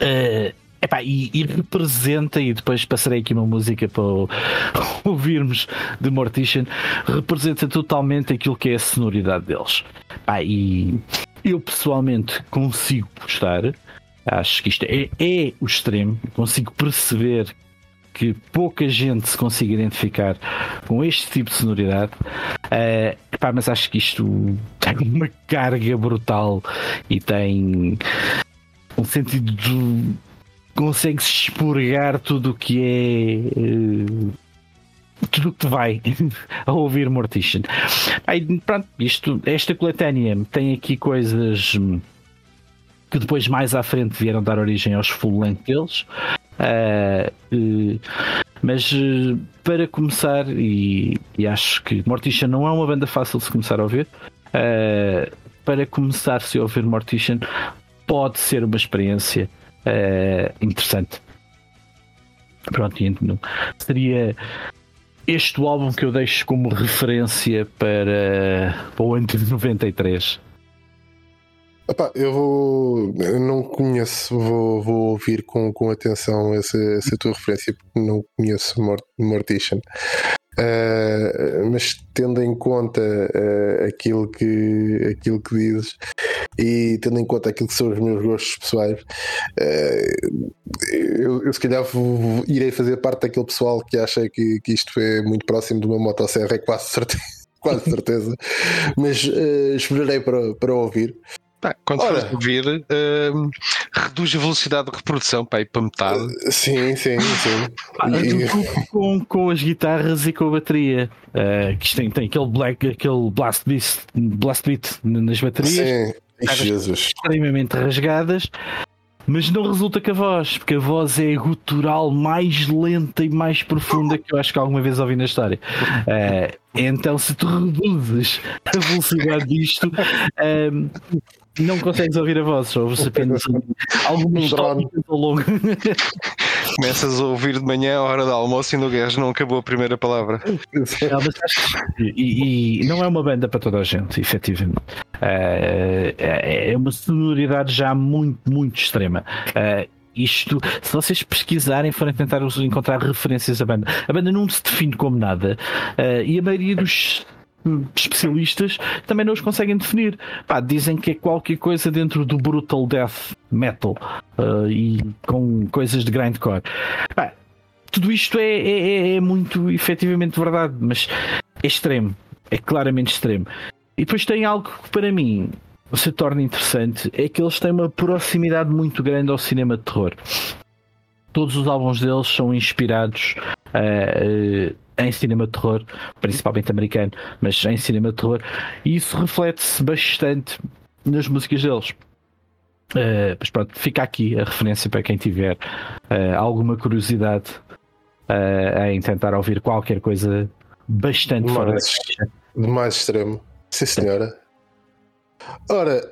Uh, epá, e, e, representa, e depois passarei aqui uma música para [LAUGHS] ouvirmos de Mortician, representa totalmente aquilo que é a sonoridade deles. Epá, e eu pessoalmente consigo gostar Acho que isto é, é o extremo. Consigo perceber que pouca gente se consiga identificar com este tipo de sonoridade. Uh, epá, mas acho que isto tem [LAUGHS] uma carga brutal e tem um sentido de consegue-se expurgar tudo o que é. Uh, tudo o que vai [LAUGHS] a ouvir Mortician. Aí, pronto, isto, esta coletânea tem aqui coisas que depois mais à frente vieram dar origem aos full length deles. Uh, uh, mas uh, para começar, e, e, acho que Mortician não é uma banda fácil de se começar a ouvir. para começar-se a ouvir Mortician, pode ser uma experiência interessante. Pronto, então, seria este álbum que eu deixo como referência para, para o ano de 93. Epá, eu vou. Eu não conheço, vou, vou ouvir com, com atenção essa, essa tua referência, porque não conheço Mort, Mortician. Uh, mas tendo em conta uh, aquilo, que, aquilo que dizes e tendo em conta aquilo que são os meus gostos pessoais, uh, eu, eu, se calhar vou, irei fazer parte daquele pessoal que acha que, que isto é muito próximo de uma motosserra, é quase certeza. [LAUGHS] Quase certeza, mas esperarei para, para ouvir. Pá, quando Ora, fores ouvir, uh, reduz a velocidade de reprodução para ir para metade. Uh, sim, sim, sim. Ah, e... com, com as guitarras e com a bateria. Uh, que tem, tem aquele, black, aquele blast, beat, blast beat nas baterias. Sim, Jesus. extremamente rasgadas. Mas não resulta com a voz, porque a voz é gutural mais lenta e mais profunda que eu acho que alguma vez ouvi na história. Uh, então, se tu reduzes a velocidade disto, não consegues ouvir a voz, só ouves apenas algumas tópicas ao longo. [LAUGHS] Começas a ouvir de manhã a hora do almoço e no gajo não acabou a primeira palavra. e, e, não é uma banda para toda a gente, efetivamente. Uh, é uma sonoridade já muito, muito extrema. Uh, isto, se vocês pesquisarem, forem tentar encontrar referências à banda, a banda não se define como nada uh, e a maioria dos especialistas também não os conseguem definir. Pá, dizem que é qualquer coisa dentro do brutal death metal uh, e com coisas de grindcore. Pá, tudo isto é, é, é, é muito efetivamente verdade, mas é extremo, é claramente extremo. E depois tem algo que para mim se torna interessante, é que eles têm uma proximidade muito grande ao cinema de terror. Todos os álbuns deles são inspirados uh, em cinema de terror, principalmente americano, mas em cinema de terror, e isso reflete-se bastante nas músicas deles. Uh, mas pronto, fica aqui a referência para quem tiver uh, alguma curiosidade uh, em tentar ouvir qualquer coisa bastante de fora mais, de mais extremo. Sim, senhora. Ora,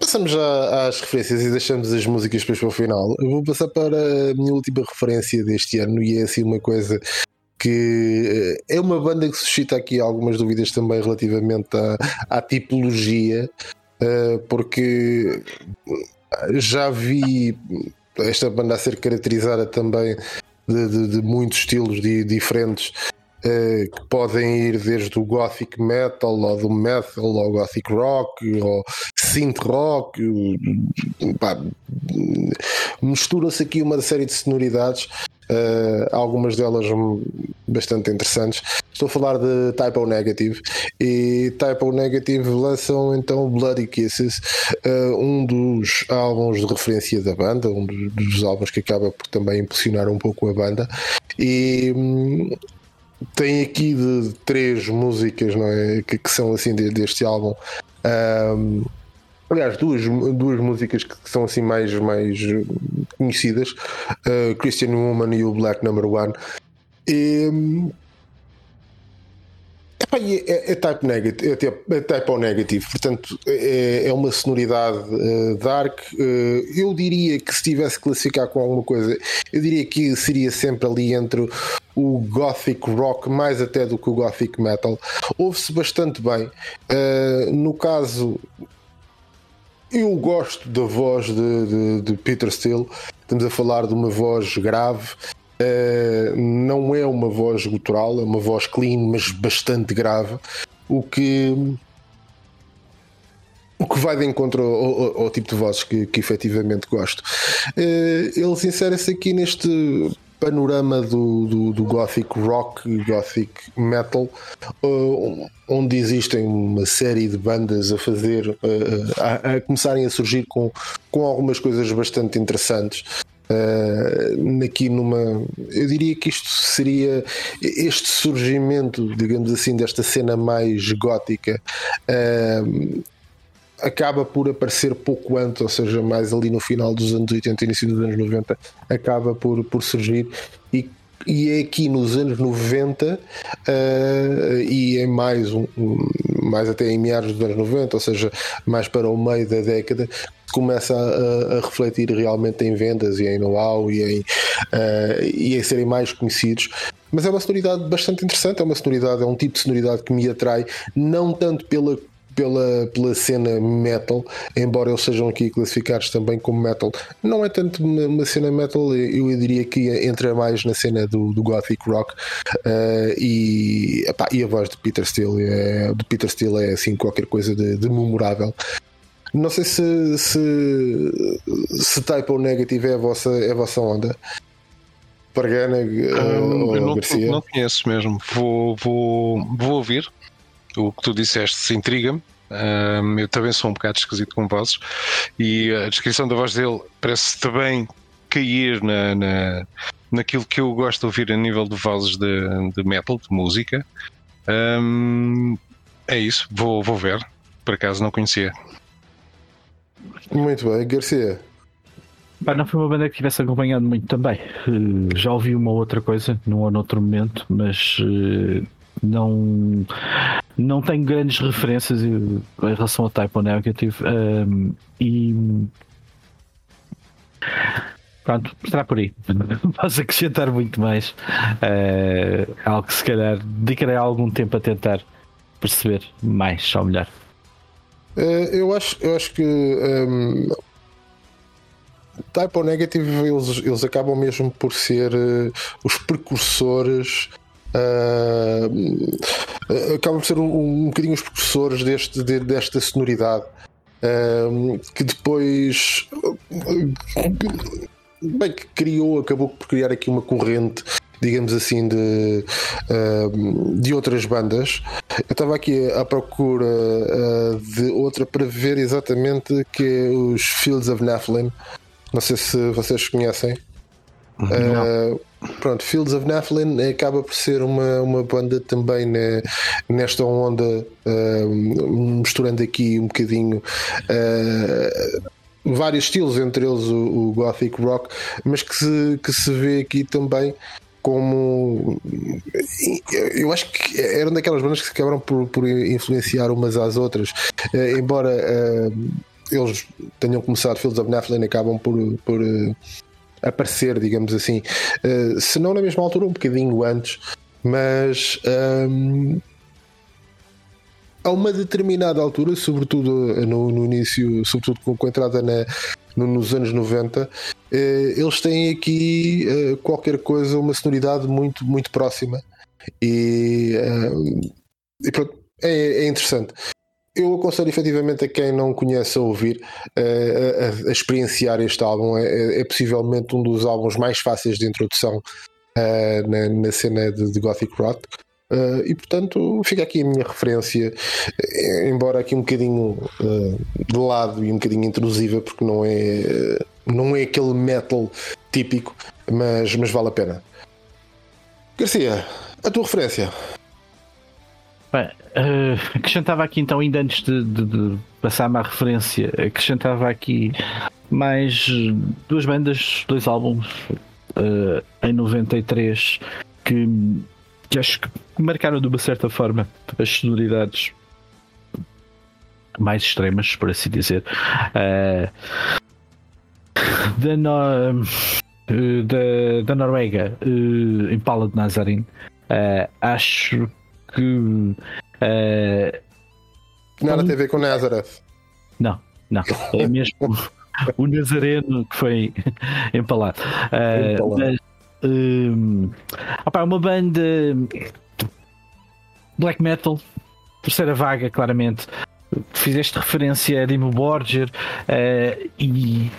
passamos já às referências e deixamos as músicas depois para o final. Eu vou passar para a minha última referência deste ano e é assim uma coisa que eh, é uma banda que suscita aqui algumas dúvidas também relativamente à, à tipologia, eh, porque já vi esta banda a ser caracterizada também de, de, de muitos estilos de, diferentes que podem ir desde o gothic metal ou do metal ou gothic rock ou synth rock mistura-se aqui uma série de sonoridades uh, algumas delas bastante interessantes. Estou a falar de Typo Negative e Typo Negative lançam então Bloody Kisses uh, um dos álbuns de referência da banda um dos, álbuns que acaba por também impulsionar um pouco a banda. E um, tem aqui de três músicas não é? que, que são assim de, deste álbum. Um, aliás, duas, duas músicas que são assim mais, mais conhecidas: uh, Christian Woman e o Black Number One. E, é, é, type negative, é, é type negative, portanto é, é uma sonoridade uh, dark. Uh, eu diria que se tivesse que classificar com alguma coisa, eu diria que seria sempre ali entre o gothic rock mais até do que o gothic metal. Ouve-se bastante bem. Uh, no caso, eu gosto da voz de, de, de, Peter Steele. Estamos a falar de uma voz grave. Uh, não é uma voz gutural, é uma voz clean, mas bastante grave. O que o que vai de encontro ao, ao, ao tipo de vozes que, que efetivamente gosto. Uh, eles inserem-se aqui neste panorama do, do, do, gothic rock, gothic metal, uh, onde existem uma série de bandas a fazer, uh, a, a, começarem a surgir com, com algumas coisas bastante interessantes. Uh, aqui numa eu diria que isto seria este surgimento digamos assim desta cena mais gótica uh, acaba por aparecer pouco antes, ou seja, mais ali no final dos anos 80 início dos anos 90, acaba por, por surgir. E e é aqui nos anos 90 uh, e em mais um, mais até em meados dos anos 90, ou seja, mais para o meio da década, começa a, a refletir realmente em vendas e em know-how e em, uh, e em serem mais conhecidos. Mas é uma sonoridade bastante interessante, é uma sonoridade, é um tipo de sonoridade que me atrai, não tanto pela pela, pela cena metal, embora eles sejam aqui classificados também como metal. Não é tanto uma, uma cena metal, eu, eu, diria que entra mais na cena do, do gothic rock uh, e, epá, e a voz de Peter Steele é, de Peter Steele é assim qualquer coisa de, de memorável. Não sei se, se, se type ou negative é a vossa, é a vossa onda. Pargana uh, eu não, não, conheço mesmo. Vou, vou, vou ouvir o que tu disseste intriga-me. Um, eu também sou um bocado esquisito com vozes e a descrição da voz dele parece também cair na, na, naquilo que eu gosto de ouvir a nível de vozes de, de metal, de música. Um, é isso, vou, vou ver. Por acaso não conhecia. Muito bem, Garcia. Pá, não foi uma banda que tivesse acompanhado muito também. Uh, já ouvi uma outra coisa num ou noutro momento, mas uh, não não tenho grandes referências em relação ao Type O Negative um, e pronto, estará por aí. Não [LAUGHS] posso acrescentar muito mais. Uh, algo que se calhar dedicarei algum tempo a tentar perceber mais ou melhor. Uh, eu, acho, eu acho que um, Type O Negative eles, eles acabam mesmo por ser uh, os precursores uh, acabam por ser um, um bocadinho os professores deste, de, desta sonoridade. Uh, que depois bem que criou, acabou por criar aqui uma corrente digamos assim, de, uh, de outras bandas. Eu estava aqui à procura uh, de outra para ver exatamente que é os Fields of Nephilim. Não sei se vocês conhecem. Uh, pronto, Fields of Nephilim acaba por ser uma, uma banda também né, nesta onda, uh, misturando aqui um bocadinho. Uh, vários estilos, entre eles o, o, Gothic Rock, mas que se, que se vê aqui também como eu acho que eram daquelas bandas que se acabaram por, por influenciar umas às outras, uh, embora uh, eles tenham começado Fields of Nephilim acabam por, por uh, aparecer, digamos assim. Se não na mesma altura, um bocadinho antes, mas um, ehm, a uma determinada altura, sobretudo no, no início, sobretudo com, a entrada na, no, nos anos 90, uh, eh, eles têm aqui uh, qualquer coisa, uma sonoridade muito, muito próxima. E, e pronto, é, é interessante eu aconselho efetivamente a quem não conhece a ouvir uh, a, a, experienciar este álbum. É, é, é, possivelmente um dos álbuns mais fáceis de introdução uh, na, na, cena de, de Gothic Rock. Uh, e portanto fica aqui a minha referência, embora aqui um bocadinho de lado e um bocadinho intrusiva, porque não é, não é aquele metal típico, mas, mas vale a pena. Garcia, a tua referência? Bem, uh, acrescentava aqui então, ainda antes de, de, de passar-me à referência, acrescentava aqui mais duas bandas, dois álbuns uh, em 93 que, que acho que marcaram de uma certa forma as sonoridades mais extremas, por assim dizer. Uh, da, no, da, da Noruega, uh, Impala de Nazarene. Uh, acho que. Uh, Nada tem a ver com Nazareth. Não, não. É mesmo [LAUGHS] o Nazareno que foi empalado. Uh, empalado. Mas, uh, opa, uma banda black metal, terceira vaga, claramente. fizeste referência a Dimo Borger uh, e,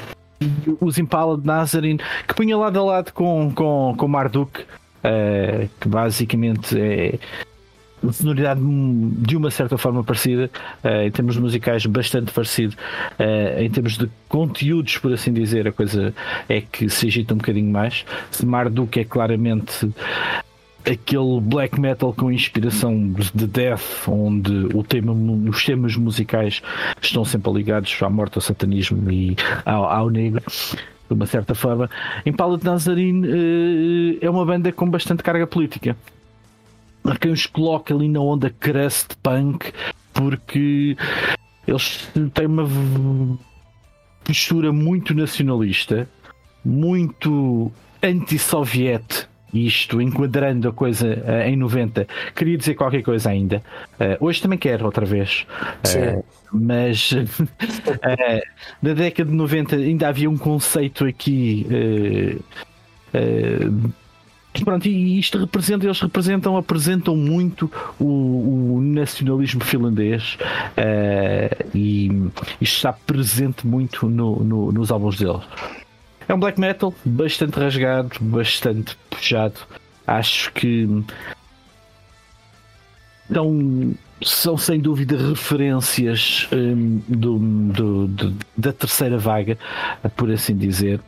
e, os Impala de Nazarene que punha lado a lado com, com, com Marduk, uh, que basicamente é sonoridade de uma certa forma parecida, uh, em termos musicais bastante parecido, uh, em termos de conteúdos, por assim dizer, a coisa é que se agita um bocadinho mais. Marduk é claramente aquele black metal com inspiração de death, onde o tema, os temas musicais estão sempre ligados à morte, ao satanismo e ao, ao negro. De uma certa forma, Impala de Nazarene uh, é uma banda com bastante carga política a quem os coloca ali na onda crust punk, porque eles têm uma postura muito nacionalista, muito anti-soviete. Isto enquadrando a coisa uh, em 90, queria dizer qualquer coisa ainda. Uh, hoje também quero, outra vez. Uh, mas [LAUGHS] na década de 90 ainda havia um conceito aqui Pronto, e isto representa, eles representam, apresentam muito o, o nacionalismo finlandês uh, e isto está presente muito no, no, nos álbuns deles. É um black metal bastante rasgado, bastante puxado. Acho que são, são sem dúvida referências um, do, do, do, da terceira vaga, por assim dizer.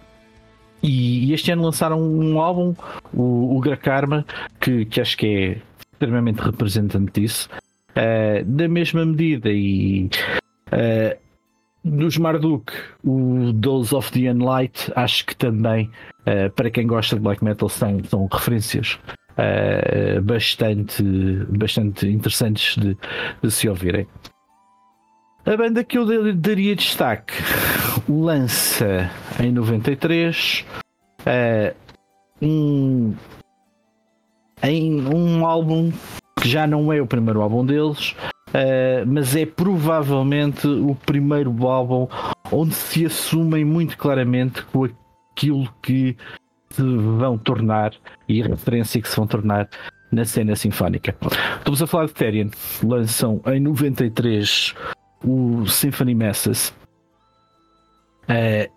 E, este ano lançaram um álbum, o, o Grakarma, que, que acho que é extremamente representante disso. Uh, da mesma medida e uh, dos Marduk, o Dose of the Unlight, acho que também, uh, para quem gosta de black metal, são, são referências bastante, bastante interessantes de, de, se ouvirem. A banda que eu daria destaque lança em 93 uh, um, em um álbum que já não é o primeiro álbum deles, uh, mas é provavelmente o primeiro álbum onde se assumem muito claramente com aquilo que se vão tornar e a referência que se vão tornar na cena sinfónica. Estamos a falar de Therian, lançam em 93 o Symphony Masses. Uh,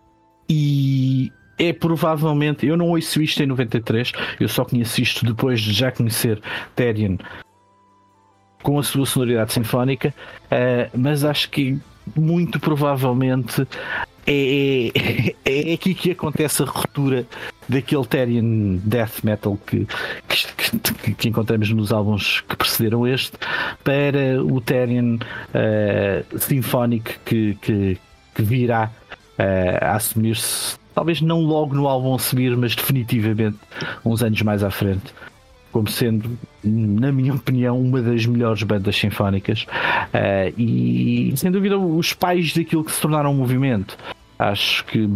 e é provavelmente, eu não ouço isto em 93, eu só conheço isto depois de já conhecer Therian com a sua sonoridade sinfónica, uh, mas acho que muito provavelmente é, é, [LAUGHS] é, aqui que acontece a ruptura daquele Therian death metal que, que, que, encontramos nos álbuns que precederam este para o Therian uh, sinfónico que, que, que virá uh, a assumir-se, talvez não logo no álbum a subir, mas definitivamente uns anos mais à frente como sendo, na minha opinião, uma das melhores bandas sinfónicas uh, e, sem dúvida, os pais daquilo que se tornaram um movimento. Acho que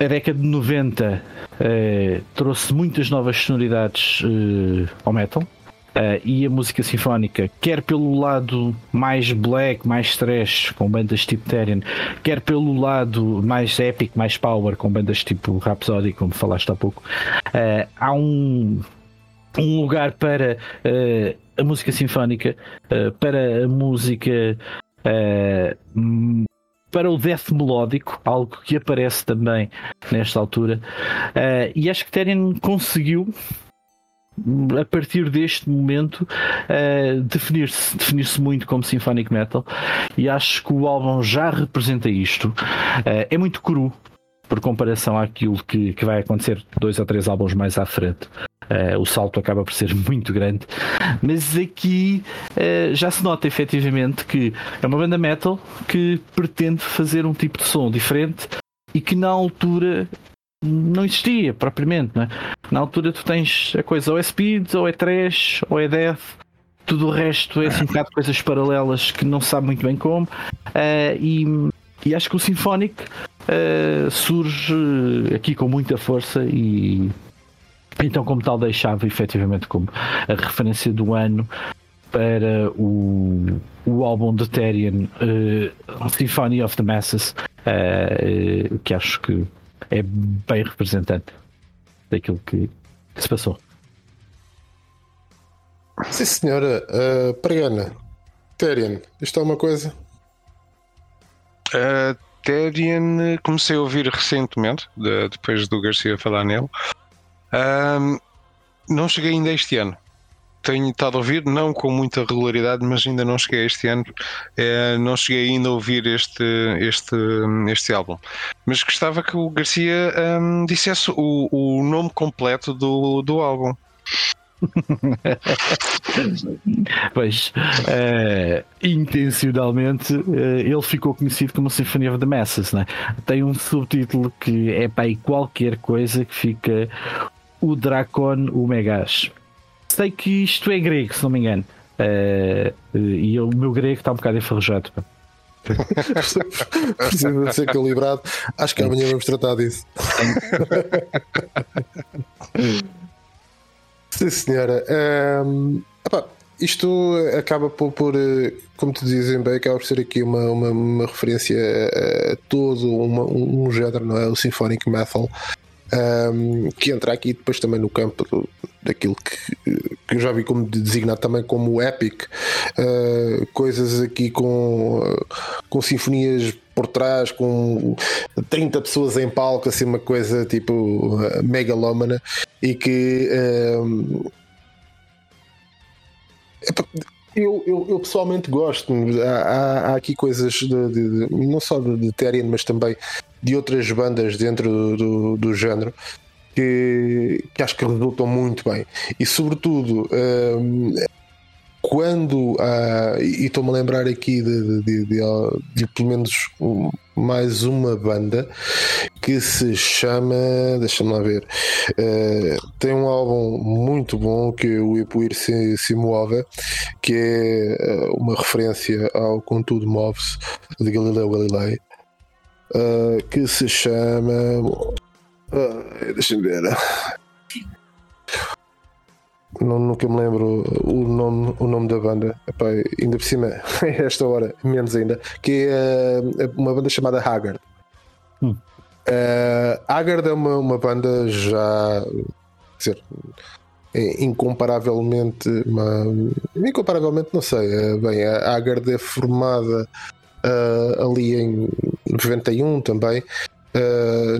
a década de 90 uh, trouxe muitas novas sonoridades uh, ao metal. Uh, e a música sinfónica, quer pelo lado mais black, mais trash, com bandas tipo Therian, quer pelo lado mais épico, mais power, com bandas tipo Rhapsody, como falaste há pouco, uh, há um, um lugar para uh, a música sinfónica, para a música para o death melódico, algo que aparece também nesta altura. Uh, e acho que Therian conseguiu, a partir deste momento, uh, definir-se definir muito como symphonic metal. E acho que o álbum já representa isto. Uh, é muito cru. Por comparação àquilo que, que vai acontecer dois ou três álbuns mais à frente. Uh, o salto acaba por ser [LAUGHS] muito grande. Mas aqui uh, já se nota efetivamente que é uma banda metal que pretende fazer um tipo de som diferente e que na altura não existia propriamente. Não é? Na altura tu tens a coisa ou é speed, ou é trash, ou é death. Tudo o resto é assim um bocado coisas paralelas que não sabe muito bem como. Uh, e, e acho que o Symphonic surge aqui com muita força e então, como tal, deixava efetivamente como a referência do ano para o, o álbum de Therian, uh, Symphony of the Masses, uh, que acho que é bem representante daquilo que, que se passou. Sim, senhora. Uh, Pregana, Terian, isto é uma coisa? Uh, Terian comecei a ouvir recentemente, de, depois do Garcia falar nele. Um, não cheguei ainda este ano. Tenho estado a ouvir, não com muita regularidade, mas ainda não cheguei este ano. É, não cheguei ainda a ouvir este, este, este álbum. Mas gostava que o Garcia um, dissesse o, o nome completo do, do álbum. [LAUGHS] pois, uh, intencionalmente, uh, ele ficou conhecido como Symphony of the Masses. Né? Tem um subtítulo que é para qualquer coisa que fica o Dracon Megas. Sei que isto é grego, se não me engano. Uh, e o meu grego está um bocado enferrujado. Precisa ser calibrado. Acho que amanhã vamos tratar disso. Sim, senhora. Um, epa, isto acaba por, por, como tu dizem bem, acaba por ser aqui uma, uma, uma referência a, todo uma, um, género, não é? O Symphonic Metal. Um, que entra aqui depois também no campo do, daquilo que, que, eu já vi como designado também como epic, uh, coisas aqui com, com sinfonias por trás, com 30 pessoas em palco, assim, uma coisa tipo uh, megalómana e que. Eu, eu, eu, pessoalmente gosto. Há, há aqui coisas de, de, de, não só de, de Therian, mas também de outras bandas dentro do, do, do género que, que, acho que resultam muito bem. E sobretudo. Um, quando uh, e estou-me a lembrar aqui de, de, de, de, pelo menos mais uma banda que se chama deixa-me lá ver uh, tem um álbum muito bom que é o Ipuir se, se move que é uh, uma referência ao Contudo Move-se de Galileu Galilei que se chama deixa-me ver não, nunca me lembro o nome, o nome da banda. Epá, ainda por cima, [LAUGHS] esta hora, menos ainda, que é uh, uma banda chamada Haggard. Hum. Uh, Haggard é uma, uma banda já dizer, é incomparavelmente uma, incomparavelmente não sei é, bem a Haggard é formada uh, ali em 91 também uh,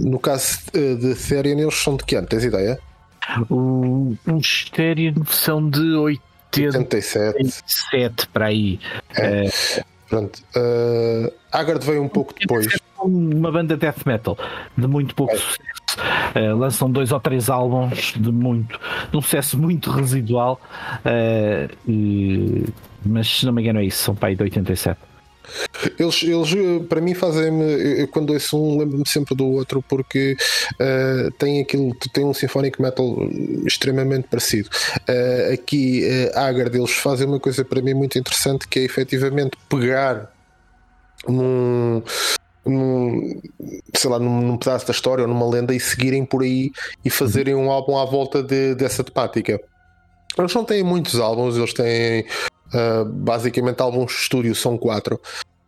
no caso de Therian eles são de que ano? Tens ideia? O, um Styrian são de 87. 87 para aí. É. Uh, Pronto. Uh, Haggard veio um pouco depois. Uma banda death metal de muito pouco é. sucesso. Uh, lançam dois ou três álbuns de muito de um sucesso muito residual. Uh, e, mas se não me engano é isso, são aí de 87. Eles, eles eh, para mim, fazem-me. Quando ouço um, lembro-me sempre do outro, porque uh, tem aquilo, tem um symphonic metal extremamente parecido. Uh, aqui, uh, Agar deles fazem uma coisa para mim muito interessante que é efetivamente pegar num, num, sei lá, num, num, pedaço da história ou numa lenda e seguirem por aí e fazerem um álbum à volta de, dessa temática. Eles não têm muitos álbuns, eles têm Uh, basicamente, álbuns de estúdio são quatro.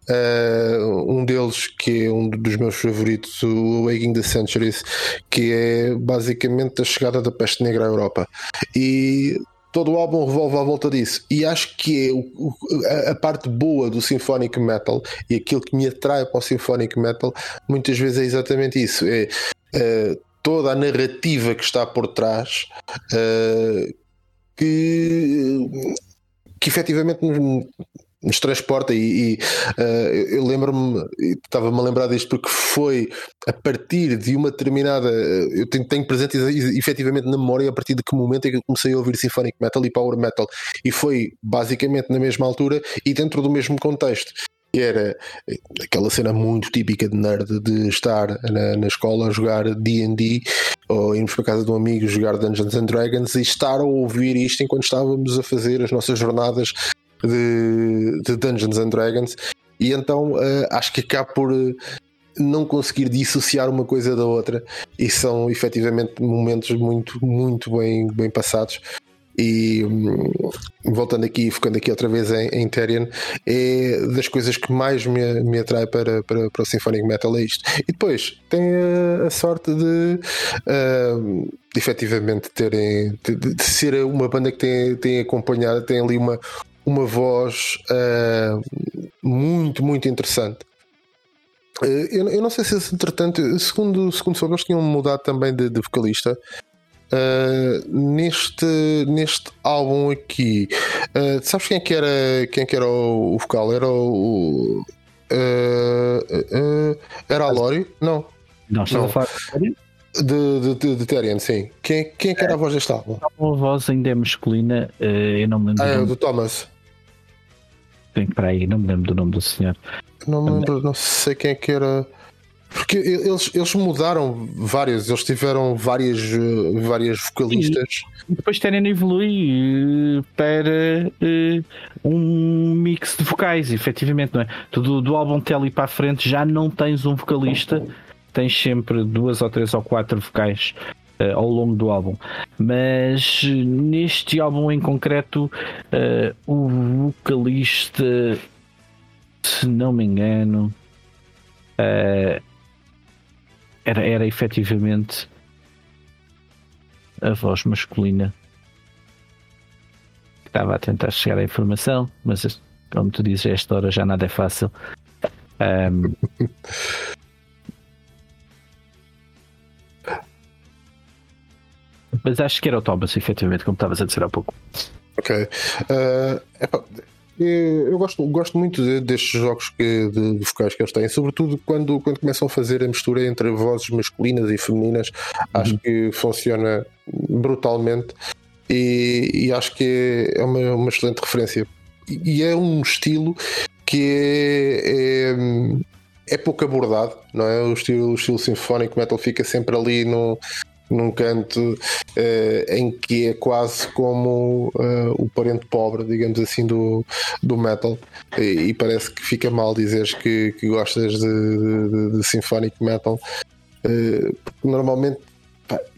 Uh, um deles que é um dos meus favoritos, o Waking the Centuries, que é basicamente a chegada da peste negra à Europa. E todo o álbum revolve à volta disso. E acho que é o, a, a, parte boa do Symphonic Metal e aquilo que me atrai para o Symphonic Metal muitas vezes é exatamente isso. É uh, toda a narrativa que está por trás. Uh, que que efetivamente nos, transporta e, e uh, eu lembro-me, estava-me a lembrar disto porque foi a partir de uma determinada, eu tenho, tenho presente efetivamente na memória a partir de que momento é que eu comecei a ouvir Symphonic Metal e Power Metal. E foi basicamente na mesma altura e dentro do mesmo contexto que era aquela cena muito típica de nerd de estar na, na escola a jogar D&D ou irmos para casa de um amigo jogar Dungeons and Dragons e estar a ouvir isto enquanto estávamos a fazer as nossas jornadas de, de Dungeons and Dragons. E então uh, acho que acaba por uh, não conseguir dissociar uma coisa da outra. E são efetivamente momentos muito, muito bem, bem passados e hum, voltando aqui, focando aqui outra vez em, em é das coisas que mais me, me atrai para, para, para o Symphonic Metal é isto. E depois tem a, a sorte de, uh, efetivamente terem de, de, ser uma banda que tem, tem acompanhado, tem ali uma, uma voz uh, muito, muito interessante. Uh, eu, eu, não sei se, entretanto, segundo, segundo soube, eles tinham mudado também de, de vocalista. Uh, neste, neste álbum aqui, uh, sabes quem é que era, quem é que era o, o vocal? Era o. Uh, era a Lori? Não. Não, estava a falar de de, de, de Terian, sim. Quem, quem é que era a voz deste álbum? A voz ainda é masculina, eu não me lembro. Ah, é, do Thomas. Tem para aí, não me lembro do nome do senhor. Não me lembro, não sei quem é que era. Porque eles, eles mudaram várias, eles tiveram várias, eh, várias vocalistas. E depois terem evolui uh, para uh, um mix de vocais, efetivamente, não é? Tu do, do álbum Telly para a frente já não tens um vocalista, tens sempre duas ou três ou quatro vocais uh, ao longo do álbum. Mas neste álbum em concreto, o vocalista, se não me engano. Uh, era, era efetivamente a voz masculina que estava a tentar chegar à informação, mas como tu dizes, a esta hora já nada é fácil. Um, [LAUGHS] mas acho que era o Thomas, efetivamente, como estavas a dizer há pouco. Ok. Uh, eu gosto, gosto muito de, destes jogos que, de, de, vocais que eles têm, sobretudo quando, quando começam a fazer a mistura entre vozes masculinas e femininas. Uhum. Acho que funciona brutalmente e, e acho que é uma, uma excelente referência. E é um estilo que é, é, é pouco abordado, não é? O estilo, o estilo sinfónico metal fica sempre ali no, num canto uh, em que é quase como uh, o parente pobre, digamos assim, do, do metal. E, e parece que fica mal dizeres que, que gostas de, de, de symphonic metal, uh, porque normalmente.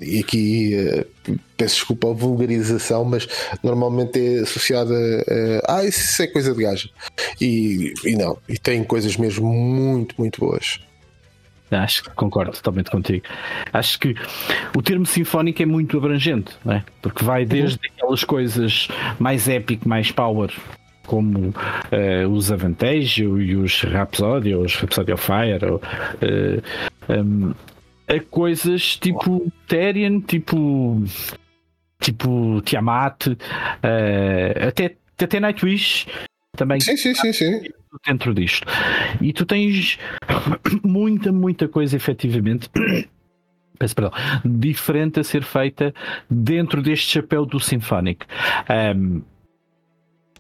e aqui peço desculpa a vulgarização, mas normalmente é associada a ah, isso é coisa de gajo. E, e não, e tem coisas mesmo muito, muito boas. Acho que concordo totalmente contigo. Acho que o termo sinfónico é muito abrangente, não é? porque vai desde uhum. aquelas coisas mais épico, mais power, como uh, os Avantage e os Rhapsody, ou os Rhapsody of Fire, ou, uh, eh, um, a coisas tipo Therian, tipo, tipo Tiamat, uh, até, até Nightwish também. Sim, sim, sim, sim dentro disto. E tu tens [COUGHS] muita, muita coisa efetivamente. [COUGHS] Peço perdão, diferente a ser feita dentro deste chapéu do Symphonic. Um,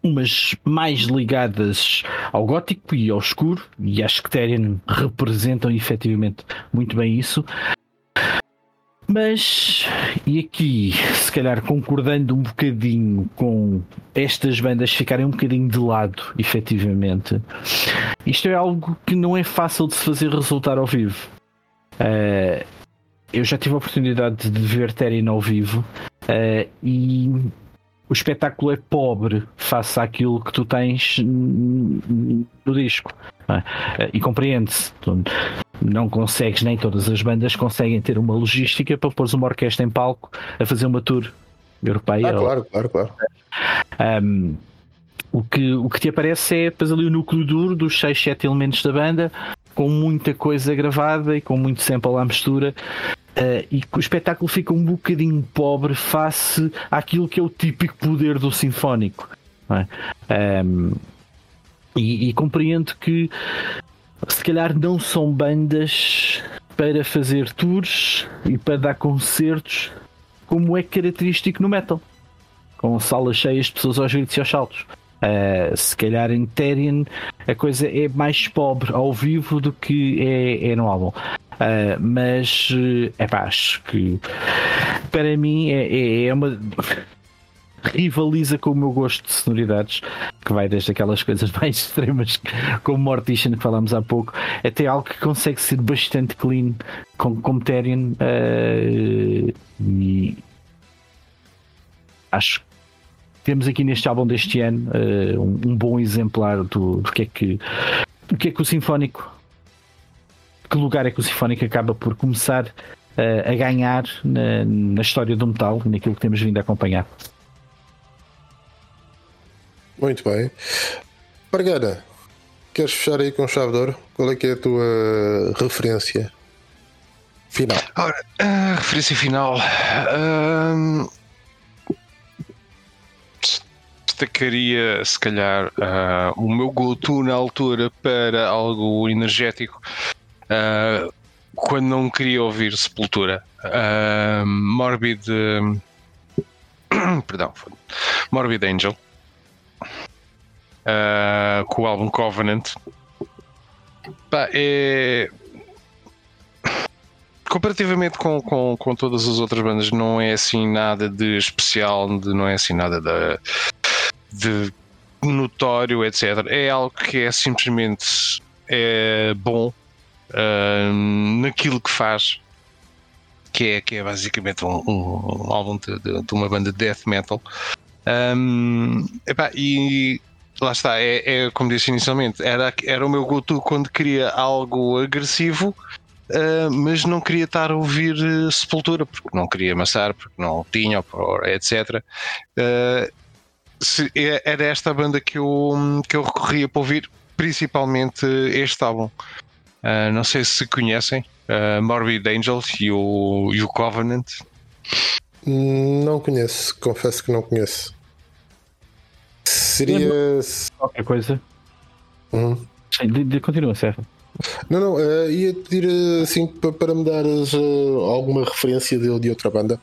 umas mais ligadas ao gótico e ao escuro, e acho que Therian representam efetivamente muito bem isso. Mas, e aqui, se calhar concordando um bocadinho com estas bandas ficarem um bocadinho de lado, efetivamente, isto é algo que não é fácil de se fazer resultar ao vivo. Uh, eu já tive a oportunidade de ver Terry ao vivo uh, e o espetáculo é pobre face àquilo que tu tens no disco. É? E compreende-se não consegues, nem todas as bandas conseguem ter uma logística para pôr uma orquestra em palco a fazer uma tour europeia. Ah, claro, claro, claro. Um, o, que, o que te aparece é depois ali o núcleo duro dos 6, 7 elementos da banda, com muita coisa gravada e com muito sample à mistura. Uh, e o espetáculo fica um bocadinho pobre face àquilo que é o típico poder do sinfónico. É? Um, e, e compreendo que se calhar não são bandas para fazer tours e para dar concertos como é característico no metal, com salas cheias de pessoas aos gritos e aos saltos. Uh, se calhar em Therian a coisa é mais pobre ao vivo do que é, é no álbum. Uh, mas é pá, acho que para mim é, é, é uma rivaliza com o meu gosto de sonoridades, que vai desde aquelas coisas [LAUGHS] mais extremas como Mortician que falámos há pouco, até algo que consegue ser bastante clean como, Therian uh, e acho que temos aqui neste álbum deste ano uh, um, um, bom exemplar do, do que é que do que é que o Sinfónico que lugar é que o Sinfónico acaba por começar uh, a ganhar na, na história do metal, naquilo que temos vindo a acompanhar. Muito bem. Pargana, queres fechar aí com chave de ouro? Qual é que é a tua referência final? Ora, a referência final. hum, destacaria, se calhar, ah, o meu go-to na altura para algo energético. Ah, quando não queria ouvir Sepultura. Ah, Morbid. hum, [COUGHS] perdão. Morbid Angel. Ah, com o álbum Covenant. Pá, é [COUGHS] comparativamente com, com, com todas as outras bandas, não é assim nada de especial, de, não é assim nada de, de notório, etc. É algo que é simplesmente é bom ahm, naquilo que faz, que é, que é basicamente um, um- um álbum de, de- de uma banda de death metal. Ahm, epá, e lá está, é, é como disse inicialmente, era, era o meu go-to quando queria algo agressivo. Uh, mas não queria estar a ouvir uh, Sepultura porque não queria amassar, porque não tinha, etc. Uh, se- é- era esta a banda que eu, que eu recorria para ouvir, principalmente este álbum. Uh, não sei se conhecem uh, Morbid Angels e o, e o Covenant. Não conheço, confesso que não conheço. Seria. Qualquer coisa. Hum. Sim, de, de, continua, Serra. Não, não, eh, ia pedir eh, assim pa- para me dares eh, alguma referência de, de outra banda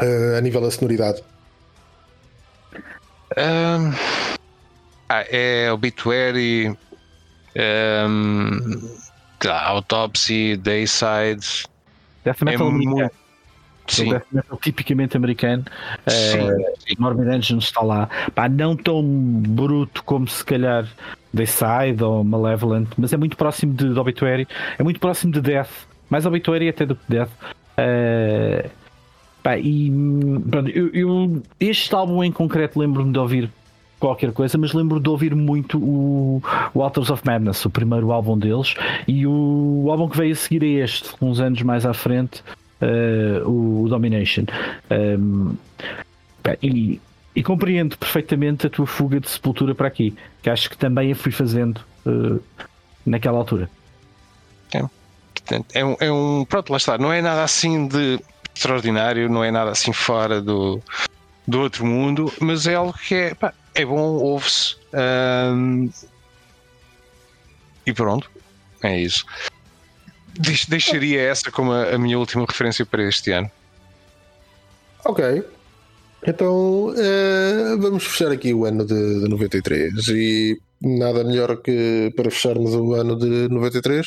eh, a nível da sonoridade. Um, ah, é Obituary, um, Autopsy, Dayside. Death metal é americano. muito. Sim, Death metal tipicamente americano. sim, Eh, sim. Morbid Angels está lá. Pá, não tão bruto como se calhar Dayside ou Malevolent, mas é muito próximo de, de Obituary. É muito próximo de Death. Mais Obituary até do que Death. Eh, pá, e hum, pronto, eu, eu- este álbum em concreto lembro-me de ouvir qualquer coisa, mas lembro de ouvir muito o, o Authors of Madness, o primeiro álbum deles, e o, álbum que veio a seguir a este, uns anos mais à frente, eh, o, Domination. Um, pá, e, e compreendo perfeitamente a tua fuga de sepultura para aqui, que acho que também a fui fazendo eh, naquela altura. Portanto, é um, é um- Pronto, lá está. Não é nada assim de extraordinário, não é nada assim fora do, do outro mundo, mas é algo que é, pá, é bom, ouve-se. ahm, e pronto, é isso. Deix- deixaria essa como a, a minha última referência para este ano. Ok. Então eh, vamos fechar aqui o ano de, de 93 e nada melhor que para fecharmos o ano de 93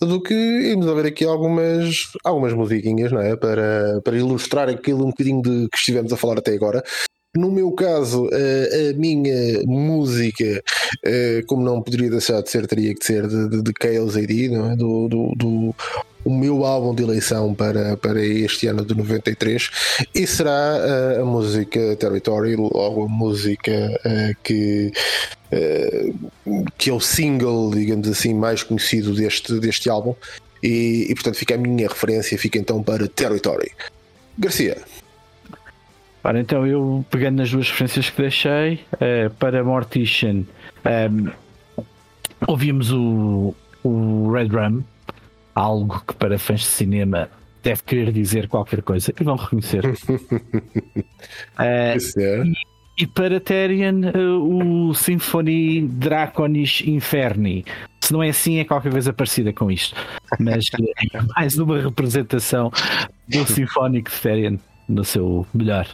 do que irmos a ver aqui algumas, algumas musiquinhas, não é? Para, para ilustrar aquilo um bocadinho de que estivemos a falar até agora. No meu caso, eh, a minha música, eh, como não poderia deixar de ser, teria que ser de, de, de Chaos AD, não é? do, do, do- o meu álbum de eleição para, para este ano de 93 e será eh, a música Territory, logo a música que, eh, que é o single, digamos assim, mais conhecido deste, deste álbum. E, e, portanto fica a minha referência, fica então para Territory. Garcia, Ora, então eu pegando nas duas referências que deixei, eh, para Mortician ehm, ouvimos o, o Red Rum, algo que para fãs de cinema deve querer dizer qualquer coisa, e vão reconhecer. [LAUGHS] Eh, esse é. e para Therian, eh, o Symphony Draconis Inferni. Se não é assim, é qualquer coisa parecida com isto. Mas é [LAUGHS] mais uma representação do Sinfónico de Therian no seu melhor.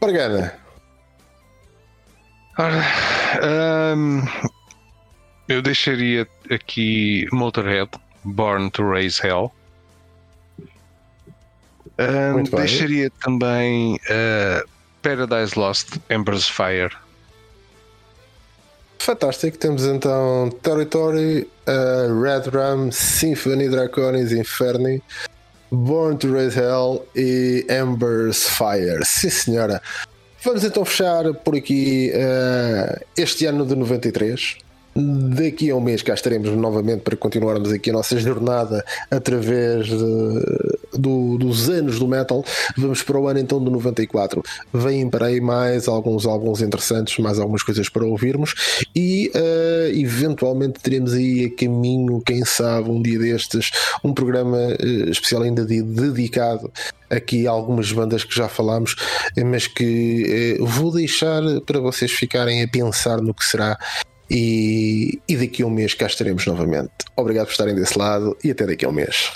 Pargana, Ora, ahm, eu deixaria aqui Motorhead, Born to Raise Hell. Bem. deixaria também ah, Paradise Lost, Ember's Fire. fantástico. Temos então Territory, uh, Red Rum, Symphony Draconis Inferni, Born to Raise Hell e Ember's Fire. Sim, senhora. Vamos então fechar por aqui uh, este ano de 93. Daqui a um mês cá estaremos novamente para continuarmos aqui a nossa jornada através de, do, dos anos do metal, vamos para o ano então de 94. Vêm para aí mais alguns álbuns interessantes, mais algumas coisas para ouvirmos e uh, eventualmente teremos aí a caminho, quem sabe, um dia destes, um programa uh, especial ainda de, dedicado aqui a algumas bandas que já falámos, mas que vou deixar para vocês ficarem a pensar no que será e, e daqui a um mês cá estaremos novamente. Obrigado por estarem desse lado e até daqui a um mês.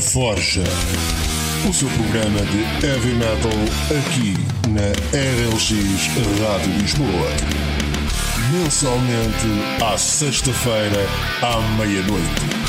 Forja. O seu programa de heavy metal aqui na RLX Rádio Lisboa. Mensalmente à sexta-feira à meia-noite.